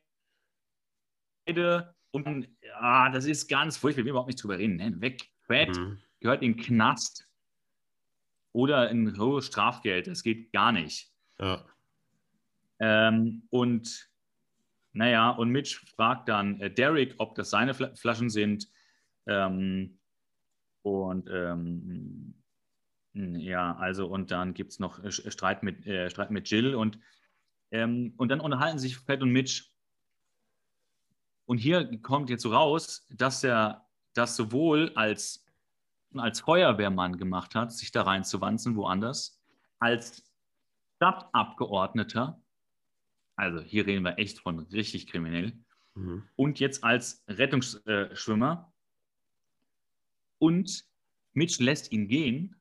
Und ja, das ist ganz furchtbar. Ich will überhaupt nicht drüber reden. Weg. Fred mhm. gehört in den Knast oder in hohes Strafgeld. Das geht gar nicht. Ja. Ähm, und naja, und Mitch fragt dann äh, Derek, ob das seine Fl Flaschen sind. Ähm, und ähm, ja, also und dann gibt es noch äh, Streit, mit, äh, Streit mit Jill und, ähm, und dann unterhalten sich Fred und Mitch. Und hier kommt jetzt so raus, dass er das sowohl als, als Feuerwehrmann gemacht hat, sich da reinzuwanzen, woanders, als Stadtabgeordneter also hier reden wir echt von richtig kriminell. Mhm. Und jetzt als Rettungsschwimmer. Und Mitch lässt ihn gehen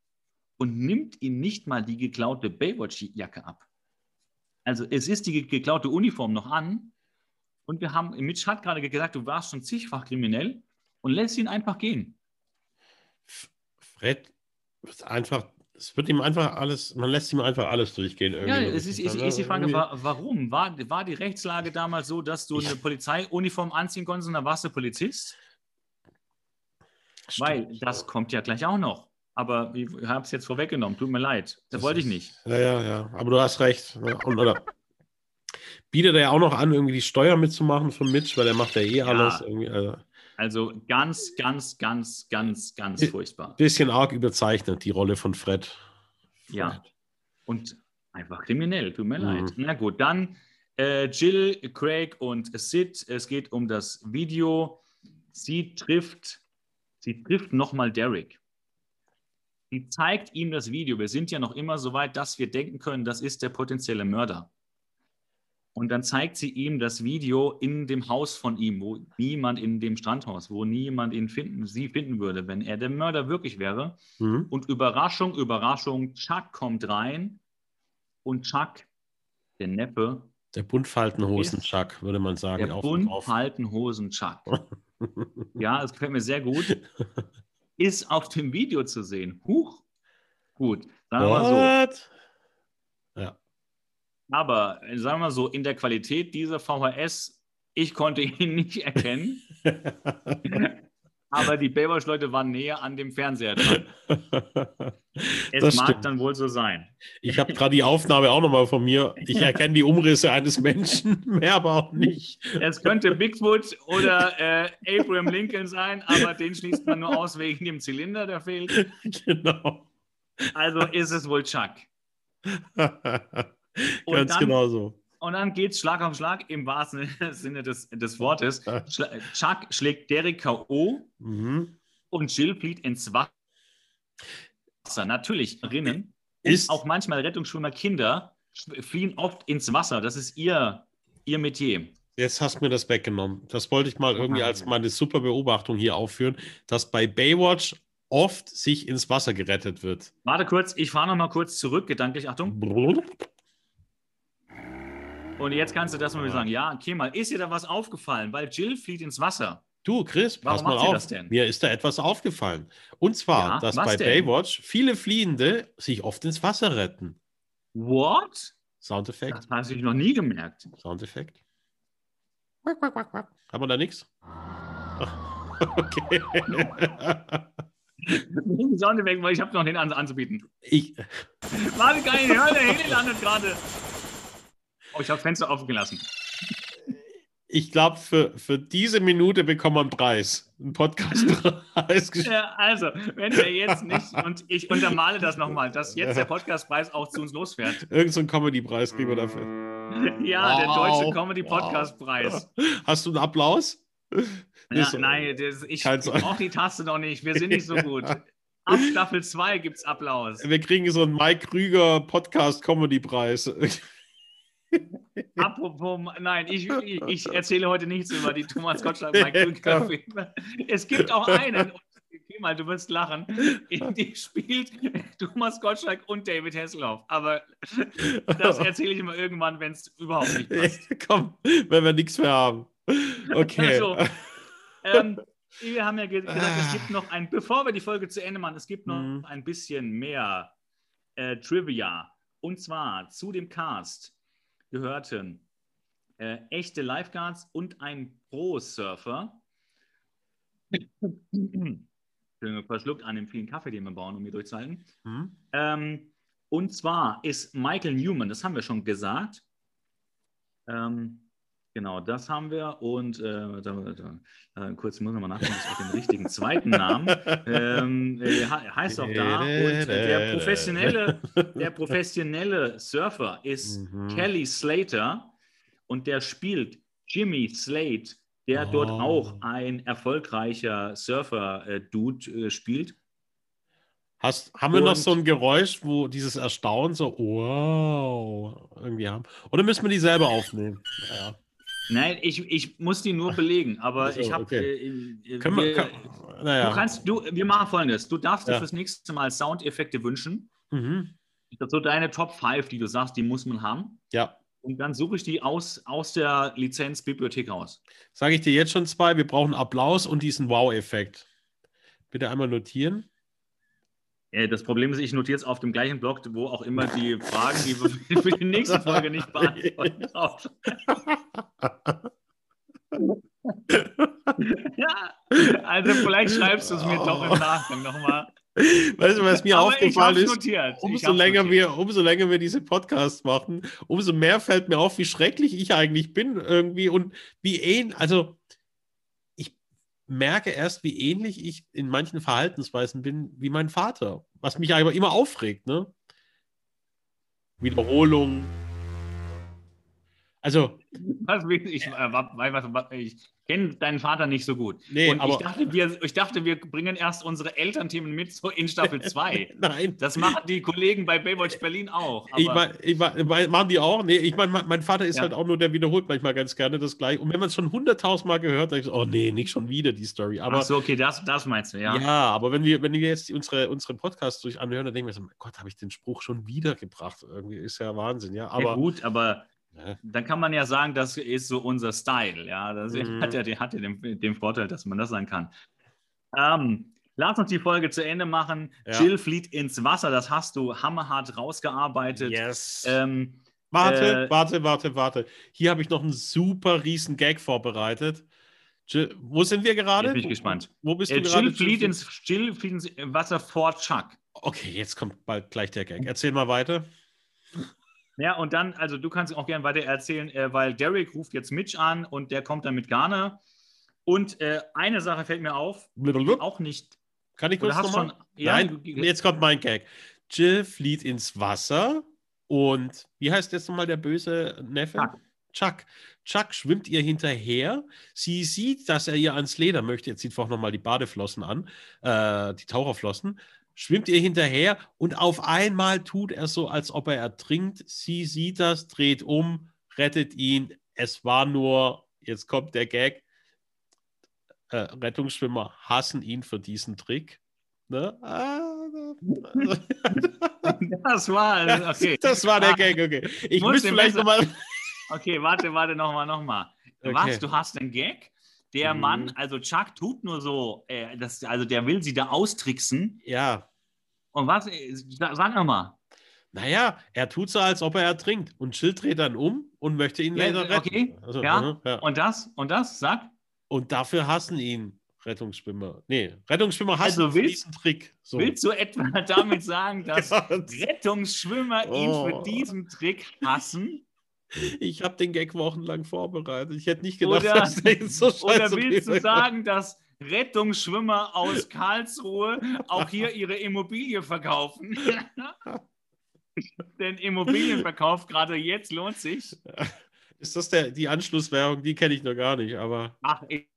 und nimmt ihm nicht mal die geklaute Baywatch-Jacke ab. Also es ist die geklaute Uniform noch an. Und wir haben, Mitch hat gerade gesagt, du warst schon zigfach kriminell und lässt ihn einfach gehen. Fred ist einfach es wird ihm einfach alles, man lässt ihm einfach alles durchgehen. Irgendwie. Ja, es ist, ist, ist die Frage, warum? War, war die Rechtslage damals so, dass du eine Polizeiuniform anziehen konntest und dann warst du Polizist? Stimmt. Weil das kommt ja gleich auch noch. Aber ich habe es jetzt vorweggenommen, tut mir leid. Das, das wollte ich nicht. Ja, ja, ja. Aber du hast recht. Und, oder bietet er ja auch noch an, irgendwie die Steuer mitzumachen von Mitch, weil er macht ja eh ja. alles. Irgendwie, also. Also ganz, ganz, ganz, ganz, ganz furchtbar. Bisschen arg überzeichnet, die Rolle von Fred. Fred. Ja. Und einfach kriminell, tut mir mhm. leid. Na gut, dann äh, Jill, Craig und Sid. Es geht um das Video. Sie trifft, sie trifft nochmal Derek. Sie zeigt ihm das Video. Wir sind ja noch immer so weit, dass wir denken können, das ist der potenzielle Mörder. Und dann zeigt sie ihm das Video in dem Haus von ihm, wo niemand in dem Strandhaus, wo niemand ihn finden, sie finden würde, wenn er der Mörder wirklich wäre. Mhm. Und Überraschung, Überraschung, Chuck kommt rein und Chuck, der Neppe. Der Buntfaltenhosen-Chuck, würde man sagen. Der Buntfaltenhosen-Chuck. ja, das gefällt mir sehr gut. Ist auf dem Video zu sehen. Huch. Gut, sagen wir mal so. Aber sagen wir so, in der Qualität dieser VHS, ich konnte ihn nicht erkennen. aber die Baywatch-Leute waren näher an dem Fernseher dran. Es das mag stimmt. dann wohl so sein. Ich habe gerade die Aufnahme auch nochmal von mir. Ich erkenne die Umrisse eines Menschen, mehr aber auch nicht. Es könnte Bigfoot oder äh, Abraham Lincoln sein, aber den schließt man nur aus wegen dem Zylinder, der fehlt. Genau. Also ist es wohl Chuck. Und Ganz dann, genau so. Und dann geht's Schlag auf Schlag im wahrsten Sinne des, des Wortes. Schla Chuck schlägt Derek K.O. Mhm. und Jill flieht ins Wasser. Natürlich, Rinnen. Ist- Und auch manchmal Rettungsschwimmer Kinder fliehen oft ins Wasser. Das ist ihr, ihr Metier. Jetzt hast du mir das weggenommen. Das wollte ich mal irgendwie als meine super Beobachtung hier aufführen, dass bei Baywatch oft sich ins Wasser gerettet wird. Warte kurz, ich fahre noch mal kurz zurück, gedanklich, Achtung. Und jetzt kannst du das mal wieder sagen. Ja, okay, mal, ist dir da was aufgefallen? Weil Jill flieht ins Wasser. Du, Chris, Warum pass mal auf. das denn? Mir ist da etwas aufgefallen. Und zwar, Ja, dass bei denn? Baywatch viele Fliehende sich oft ins Wasser retten. What? Soundeffekt, Das habe ich noch nie gemerkt. Soundeffekt. Haben wir da nichts? Okay. Soundeffekt, weil ich habe noch den an, anzubieten. Ich, Warte, kann ich hören, der Heli landet gerade. Oh, ich habe Fenster offen gelassen. ich glaube, für, für diese Minute bekommen wir einen Preis. Einen Podcastpreis. Ja, also, wenn wir jetzt nicht, und ich untermale das nochmal, dass jetzt der Podcastpreis auch zu uns losfährt. Irgend so einen Comedy-Preis kriegen wir dafür. Ja, der Wow, Deutsche Comedy wow. Podcast Preis. Hast du einen Applaus? Ja, so- nein, das, ich brauche die Taste noch nicht. Wir sind nicht so gut. Ab Staffel 2 gibt es Applaus. Wir kriegen so einen Mike Krüger Podcast-Comedy-Preis. Apropos, nein, ich, ich, erzähle heute nichts über die Thomas Gottschalk Mike Krüger Filme. Es gibt auch einen, okay, mal, du wirst lachen, in die spielt Thomas Gottschalk und David Hasselhoff. Aber das erzähle ich immer irgendwann, wenn es überhaupt nicht passt. Komm, wenn wir nichts mehr haben. Okay. Also, ähm, wir haben ja ge- gesagt, es gibt noch ein, bevor wir die Folge zu Ende machen, es gibt noch Mhm. ein bisschen mehr äh, Trivia. Und zwar zu dem Cast gehörten äh, echte Lifeguards und ein Pro-Surfer. Entschuldigung, verschluckt an dem vielen Kaffee, den wir bauen, um hier durchzuhalten. Hm? Ähm, und zwar ist Michael Newman, das haben wir schon gesagt. Ähm, genau, das haben wir. Und äh, da, da, äh, kurz muss ich mal nachdenken, ich den richtigen zweiten Namen. Ähm, äh, he- heißt auch da. Und äh, der professionelle, der professionelle Surfer ist Mhm. Kelly Slater und der spielt Jimmy Slate, der dort Oh. auch ein erfolgreicher Surfer-Dude äh, spielt. Hast, haben wir noch Und- so ein Geräusch, wo dieses Erstaunen so, wow, irgendwie haben? Oder müssen wir die selber aufnehmen? Naja. Nein, ich, ich muss die nur belegen, aber so, ich habe. okay. Äh, äh, Können wir, kann, naja. Du kannst, du, wir machen folgendes: Du darfst dir Ja. fürs nächste Mal Soundeffekte wünschen. mhm. Das so deine Top 5, die du sagst, die muss man haben. Ja, Und dann suche ich die aus, aus der Lizenzbibliothek raus. sage ich dir jetzt schon zwei. Wir brauchen Applaus und diesen Wow-Effekt. Bitte einmal notieren. Äh, Das Problem ist, ich notiere es auf dem gleichen Blog, wo auch immer die Fragen, die wir für die nächste Folge nicht beantworten. Ja, also vielleicht schreibst du es mir doch im Nachgang nochmal. Weißt du, was mir Aber aufgefallen ist? notiert. Ich Umso länger, notiert. wir, umso länger wir diese Podcasts machen, umso mehr fällt mir auf, wie schrecklich ich eigentlich bin irgendwie und wie ähnlich, also merke erst, wie ähnlich ich in manchen Verhaltensweisen bin wie mein Vater, was mich aber immer aufregt, ne? Wiederholung. Also, Was, ich, äh, wa- wa- was, was, ich kenne deinen Vater nicht so gut. Nee, und ich aber- dachte, wir, ich dachte, wir bringen erst unsere Elternthemen mit so in Staffel 2. nein. Das machen die Kollegen bei Baywatch Berlin auch. Ich aber- mein, ich mein, machen die auch? Nee, ich meine, mein, mein Vater ist Ja. halt auch nur, der wiederholt manchmal ganz gerne das gleiche. Und wenn man es schon hunderttausendmal gehört, dann ich so, oh nee, nicht schon wieder die Story. Aber Ach so, okay, das, das meinst du, ja. Ja, aber wenn wir, wenn wir jetzt unsere, unseren Podcast durch anhören, dann denken wir so, mein Gott, habe ich den Spruch schon wieder gebracht. Irgendwie ist ja Wahnsinn, ja. ja, Aber gut, aber Ja. Dann kann man ja sagen, das ist so unser Style. Ja, das Mhm. hat ja, den, hat ja den, den Vorteil, dass man das sagen kann. Ähm, lass uns die Folge zu Ende machen. Ja. Jill flieht ins Wasser, das hast du hammerhart rausgearbeitet. yes. Ähm, warte, äh, warte, warte, warte. Hier habe ich noch einen super riesen Gag vorbereitet. Jill, wo sind wir gerade? Bin ich gespannt. Wo bist äh, du gerade? Jill, flieht ins, Jill flieht ins Wasser vor Chuck. Okay, jetzt kommt bald gleich der Gag. Erzähl mal weiter. Ja, und dann, also du kannst auch gerne weiter erzählen, äh, weil Derek ruft jetzt Mitch an und der kommt dann mit Garner. Und äh, eine Sache fällt mir auf, auch nicht. Kann ich kurz nochmal? schon. Ja, Nein, du- jetzt kommt mein Gag. Jill flieht ins Wasser Und wie heißt jetzt nochmal der böse Neffe? Chuck. Chuck. Chuck schwimmt ihr hinterher. Sie sieht, dass er ihr ans Leder möchte. Jetzt sieht auch nochmal die Badeflossen an, äh, die Taucherflossen. Schwimmt ihr hinterher und auf einmal tut er so, als ob er ertrinkt. Sie sieht das, dreht um, rettet ihn. Es war nur, jetzt kommt der Gag, äh, Rettungsschwimmer hassen ihn für diesen Trick. Ne? Das war, okay. Das war der Gag, okay. Ich Muss vielleicht nochmal. Okay, warte, warte, nochmal, nochmal. Was, Okay. du hast einen Gag? Der Mhm. Mann, also Chuck tut nur so, äh, das, also der will sie da austricksen. Ja, Und was, äh, sa- sag nochmal. naja, er tut so, als ob er ertrinkt. Und Jill dreht dann um und möchte ihn Ja, leider retten. okay. Also, Ja. aha, ja. Und das, und das, sag. Und dafür hassen ihn Rettungsschwimmer. Nee, Rettungsschwimmer hassen Also willst- diesen Trick. So. Willst du etwa damit sagen, dass Rettungsschwimmer ihn Oh. für diesen Trick hassen? Ich habe den Gag wochenlang vorbereitet. Ich hätte nicht gedacht, Oder- dass der jetzt so Oder scheiße willst du sagen, dass Rettungsschwimmer aus Karlsruhe auch hier ihre Immobilie verkaufen? Denn Immobilienverkauf gerade jetzt lohnt sich. Ist das der, die Anschlusswährung? Die kenne ich noch gar nicht, aber. Ach, ich,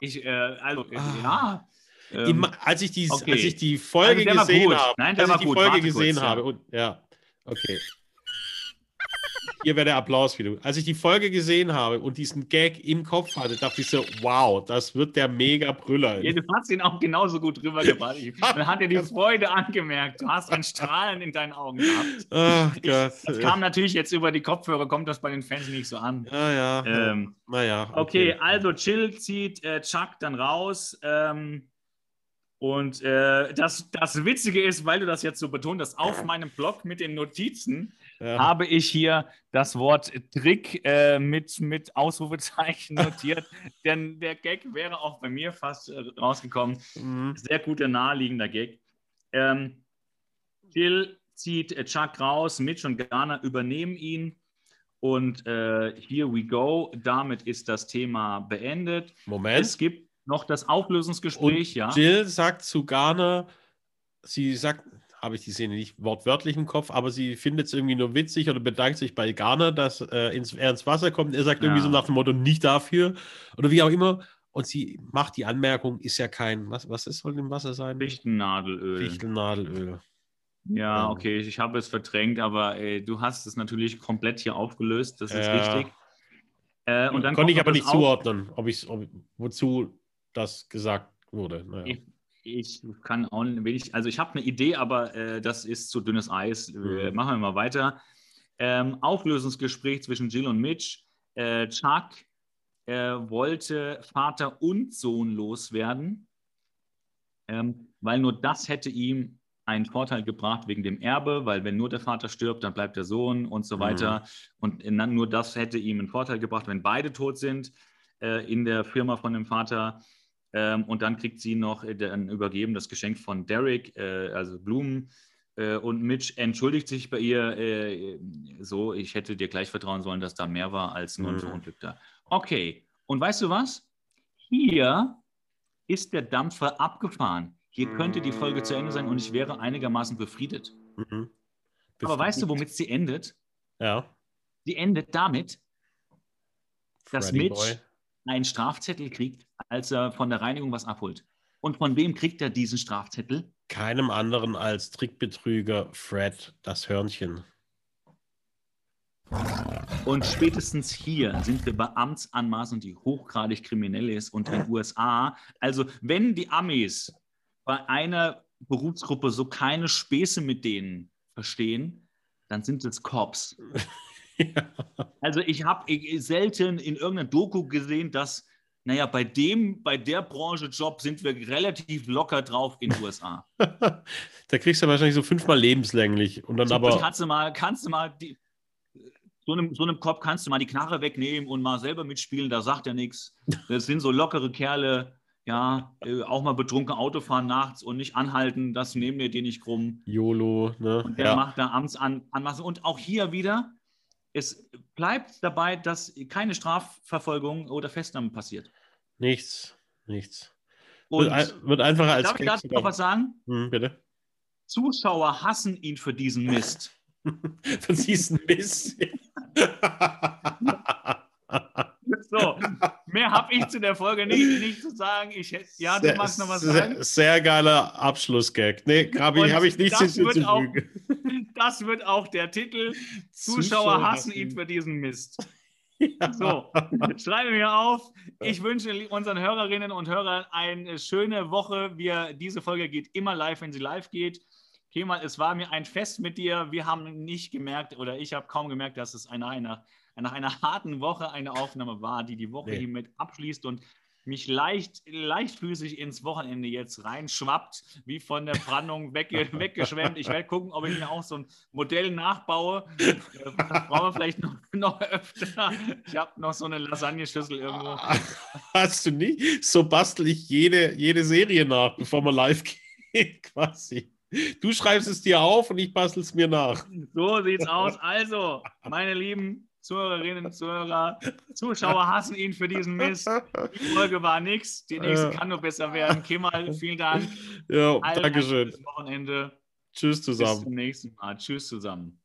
ich äh, also, äh, Ah. ja. Ähm, als, ich die, okay. als ich die Folge Also gesehen habe, Nein, als ich die gut. Folge Warte gesehen kurz, habe, und ja, okay. Hier wäre der Applaus wieder. Als ich die Folge gesehen habe und diesen Gag im Kopf hatte, dachte ich so, wow, das wird der mega Brüller. ja, du hast ihn auch genauso gut rübergebracht. Man hat dir die Freude angemerkt. Du hast ein Strahlen in deinen Augen gehabt. Ach Gott. Das kam natürlich jetzt über die Kopfhörer, kommt das bei den Fans nicht so an. ja, ja. Ähm, naja. Okay, also Chill zieht äh, Chuck dann raus. Ähm, und äh, das, das Witzige ist, weil du das jetzt so betont hast, auf meinem Blog mit den Notizen ja. habe ich hier das Wort Trick äh, mit, mit Ausrufezeichen notiert. Denn der Gag wäre auch bei mir fast äh, rausgekommen. Mhm. Sehr guter, naheliegender Gag. Ähm, Jill zieht äh, Chuck raus, Mitch und Garner übernehmen ihn. Und äh, here we go. Damit ist das Thema beendet. Moment. Es gibt noch das Auflösungsgespräch, ja. Jill sagt zu Garner, sie sagt, habe ich die Szene nicht wortwörtlich im Kopf, aber sie findet es irgendwie nur witzig oder bedankt sich bei Garner, dass äh, ins, er ins Wasser kommt. Er sagt irgendwie Ja. so nach dem Motto, nicht dafür oder wie auch immer. Und sie macht die Anmerkung, ist ja kein, was, was ist, soll im Wasser sein? Fichtennadelöl. Fichtelnadelöl. Ja, okay, ich habe es verdrängt, aber äh, du hast es natürlich komplett hier aufgelöst, das ist Ja. richtig. Äh, und dann Konnte ich aber nicht zuordnen, ob ich, ob, wozu das gesagt wurde. Naja. Ich, ich kann auch nicht, also ich habe eine Idee, aber äh, das ist zu dünnes Eis. Äh, Mhm. machen wir mal weiter. Ähm, Auflösungsgespräch zwischen Jill und Mitch. Äh, Chuck äh, wollte Vater und Sohn loswerden, ähm, weil nur das hätte ihm einen Vorteil gebracht wegen dem Erbe, weil wenn nur der Vater stirbt, dann bleibt der Sohn und so Mhm. weiter. Und äh, dann nur das hätte ihm einen Vorteil gebracht, wenn beide tot sind äh, in der Firma von dem Vater. Ähm, und dann kriegt sie noch äh, dann übergeben das Geschenk von Derek, äh, also Blumen. Äh, und Mitch entschuldigt sich bei ihr äh, so, ich hätte dir gleich vertrauen sollen, dass da mehr war als nur ein Mhm. Verunglückter. Okay, und weißt du was? Hier ist der Dampfer abgefahren. Hier könnte die Folge zu Ende sein und ich wäre einigermaßen befriedet. Mhm. Aber weißt du, womit sie endet? Ja. Sie endet damit, dass Freddy Mitch Boy. einen Strafzettel kriegt, als er von der Reinigung was abholt. Und von wem kriegt er diesen Strafzettel? Keinem anderen als Trickbetrüger Fred, das Hörnchen. Und spätestens hier sind wir bei Amtsanmaßung, die hochgradig kriminell ist und in den USA. Also wenn die Amis bei einer Berufsgruppe so keine Späße mit denen verstehen, dann sind es Cops. ja. Also ich habe selten in irgendeiner Doku gesehen, dass, naja, bei dem, bei der Branche Job sind wir relativ locker drauf in den USA. da kriegst du wahrscheinlich so fünfmal lebenslänglich. Und dann So, aber. kannst du mal, kannst du mal die, so einem, so einem Kopf kannst du mal die Knarre wegnehmen und mal selber mitspielen, da sagt er nichts. Das sind so lockere Kerle, ja, äh, auch mal betrunken Auto fahren nachts und nicht anhalten, das nehmen wir dir nicht krumm. YOLO, ne? Und der Ja. macht da Amtsanmaßung. Und auch hier wieder, es bleibt dabei, dass keine Strafverfolgung oder Festnahme passiert. Nichts, nichts. Und Wird, ein, wird einfach als darf ich dazu noch was sagen? Hm, bitte. Zuschauer hassen ihn für diesen Mist. Von diesem Mist. So, mehr habe ich zu der Folge nicht, nicht zu sagen. Ich, ja, du magst noch was sagen. Sehr, sehr geiler Abschlussgag. Nee, habe ich, hab ich nichts hinzuzufügen. das wird auch der Titel. Zuschauer hassen ihn für diesen Mist. Ja. So, schreibe mir auf. Ich wünsche unseren Hörerinnen und Hörern eine schöne Woche. Wir, diese Folge geht immer live, wenn sie live geht. Kemal, es war mir ein Fest mit dir. Wir haben nicht gemerkt, oder ich habe kaum gemerkt, dass es eine, eine, nach einer harten Woche eine Aufnahme war, die die Woche Nee. hiermit abschließt und mich leicht, leichtfüßig ins Wochenende jetzt reinschwappt, wie von der Brandung wegge weggeschwemmt. Ich werde gucken, ob ich mir auch so ein Modell nachbaue. Äh, Das brauchen wir vielleicht noch, noch öfter. Ich habe noch so eine Lasagneschüssel irgendwo. Hast du nicht? So bastel ich jede, jede Serie nach, bevor man live geht, quasi. Du schreibst es dir auf und ich bastel es mir nach. So sieht's aus. Also, meine lieben Zuhörerinnen, Zuhörer, Zuschauer hassen ihn für diesen Mist. Die Folge war nix. Die nächste kann nur besser werden. Kemal, vielen Dank. Ja, Dankeschön. Wochenende. Tschüss Bis zusammen. zum nächsten Mal. Tschüss zusammen.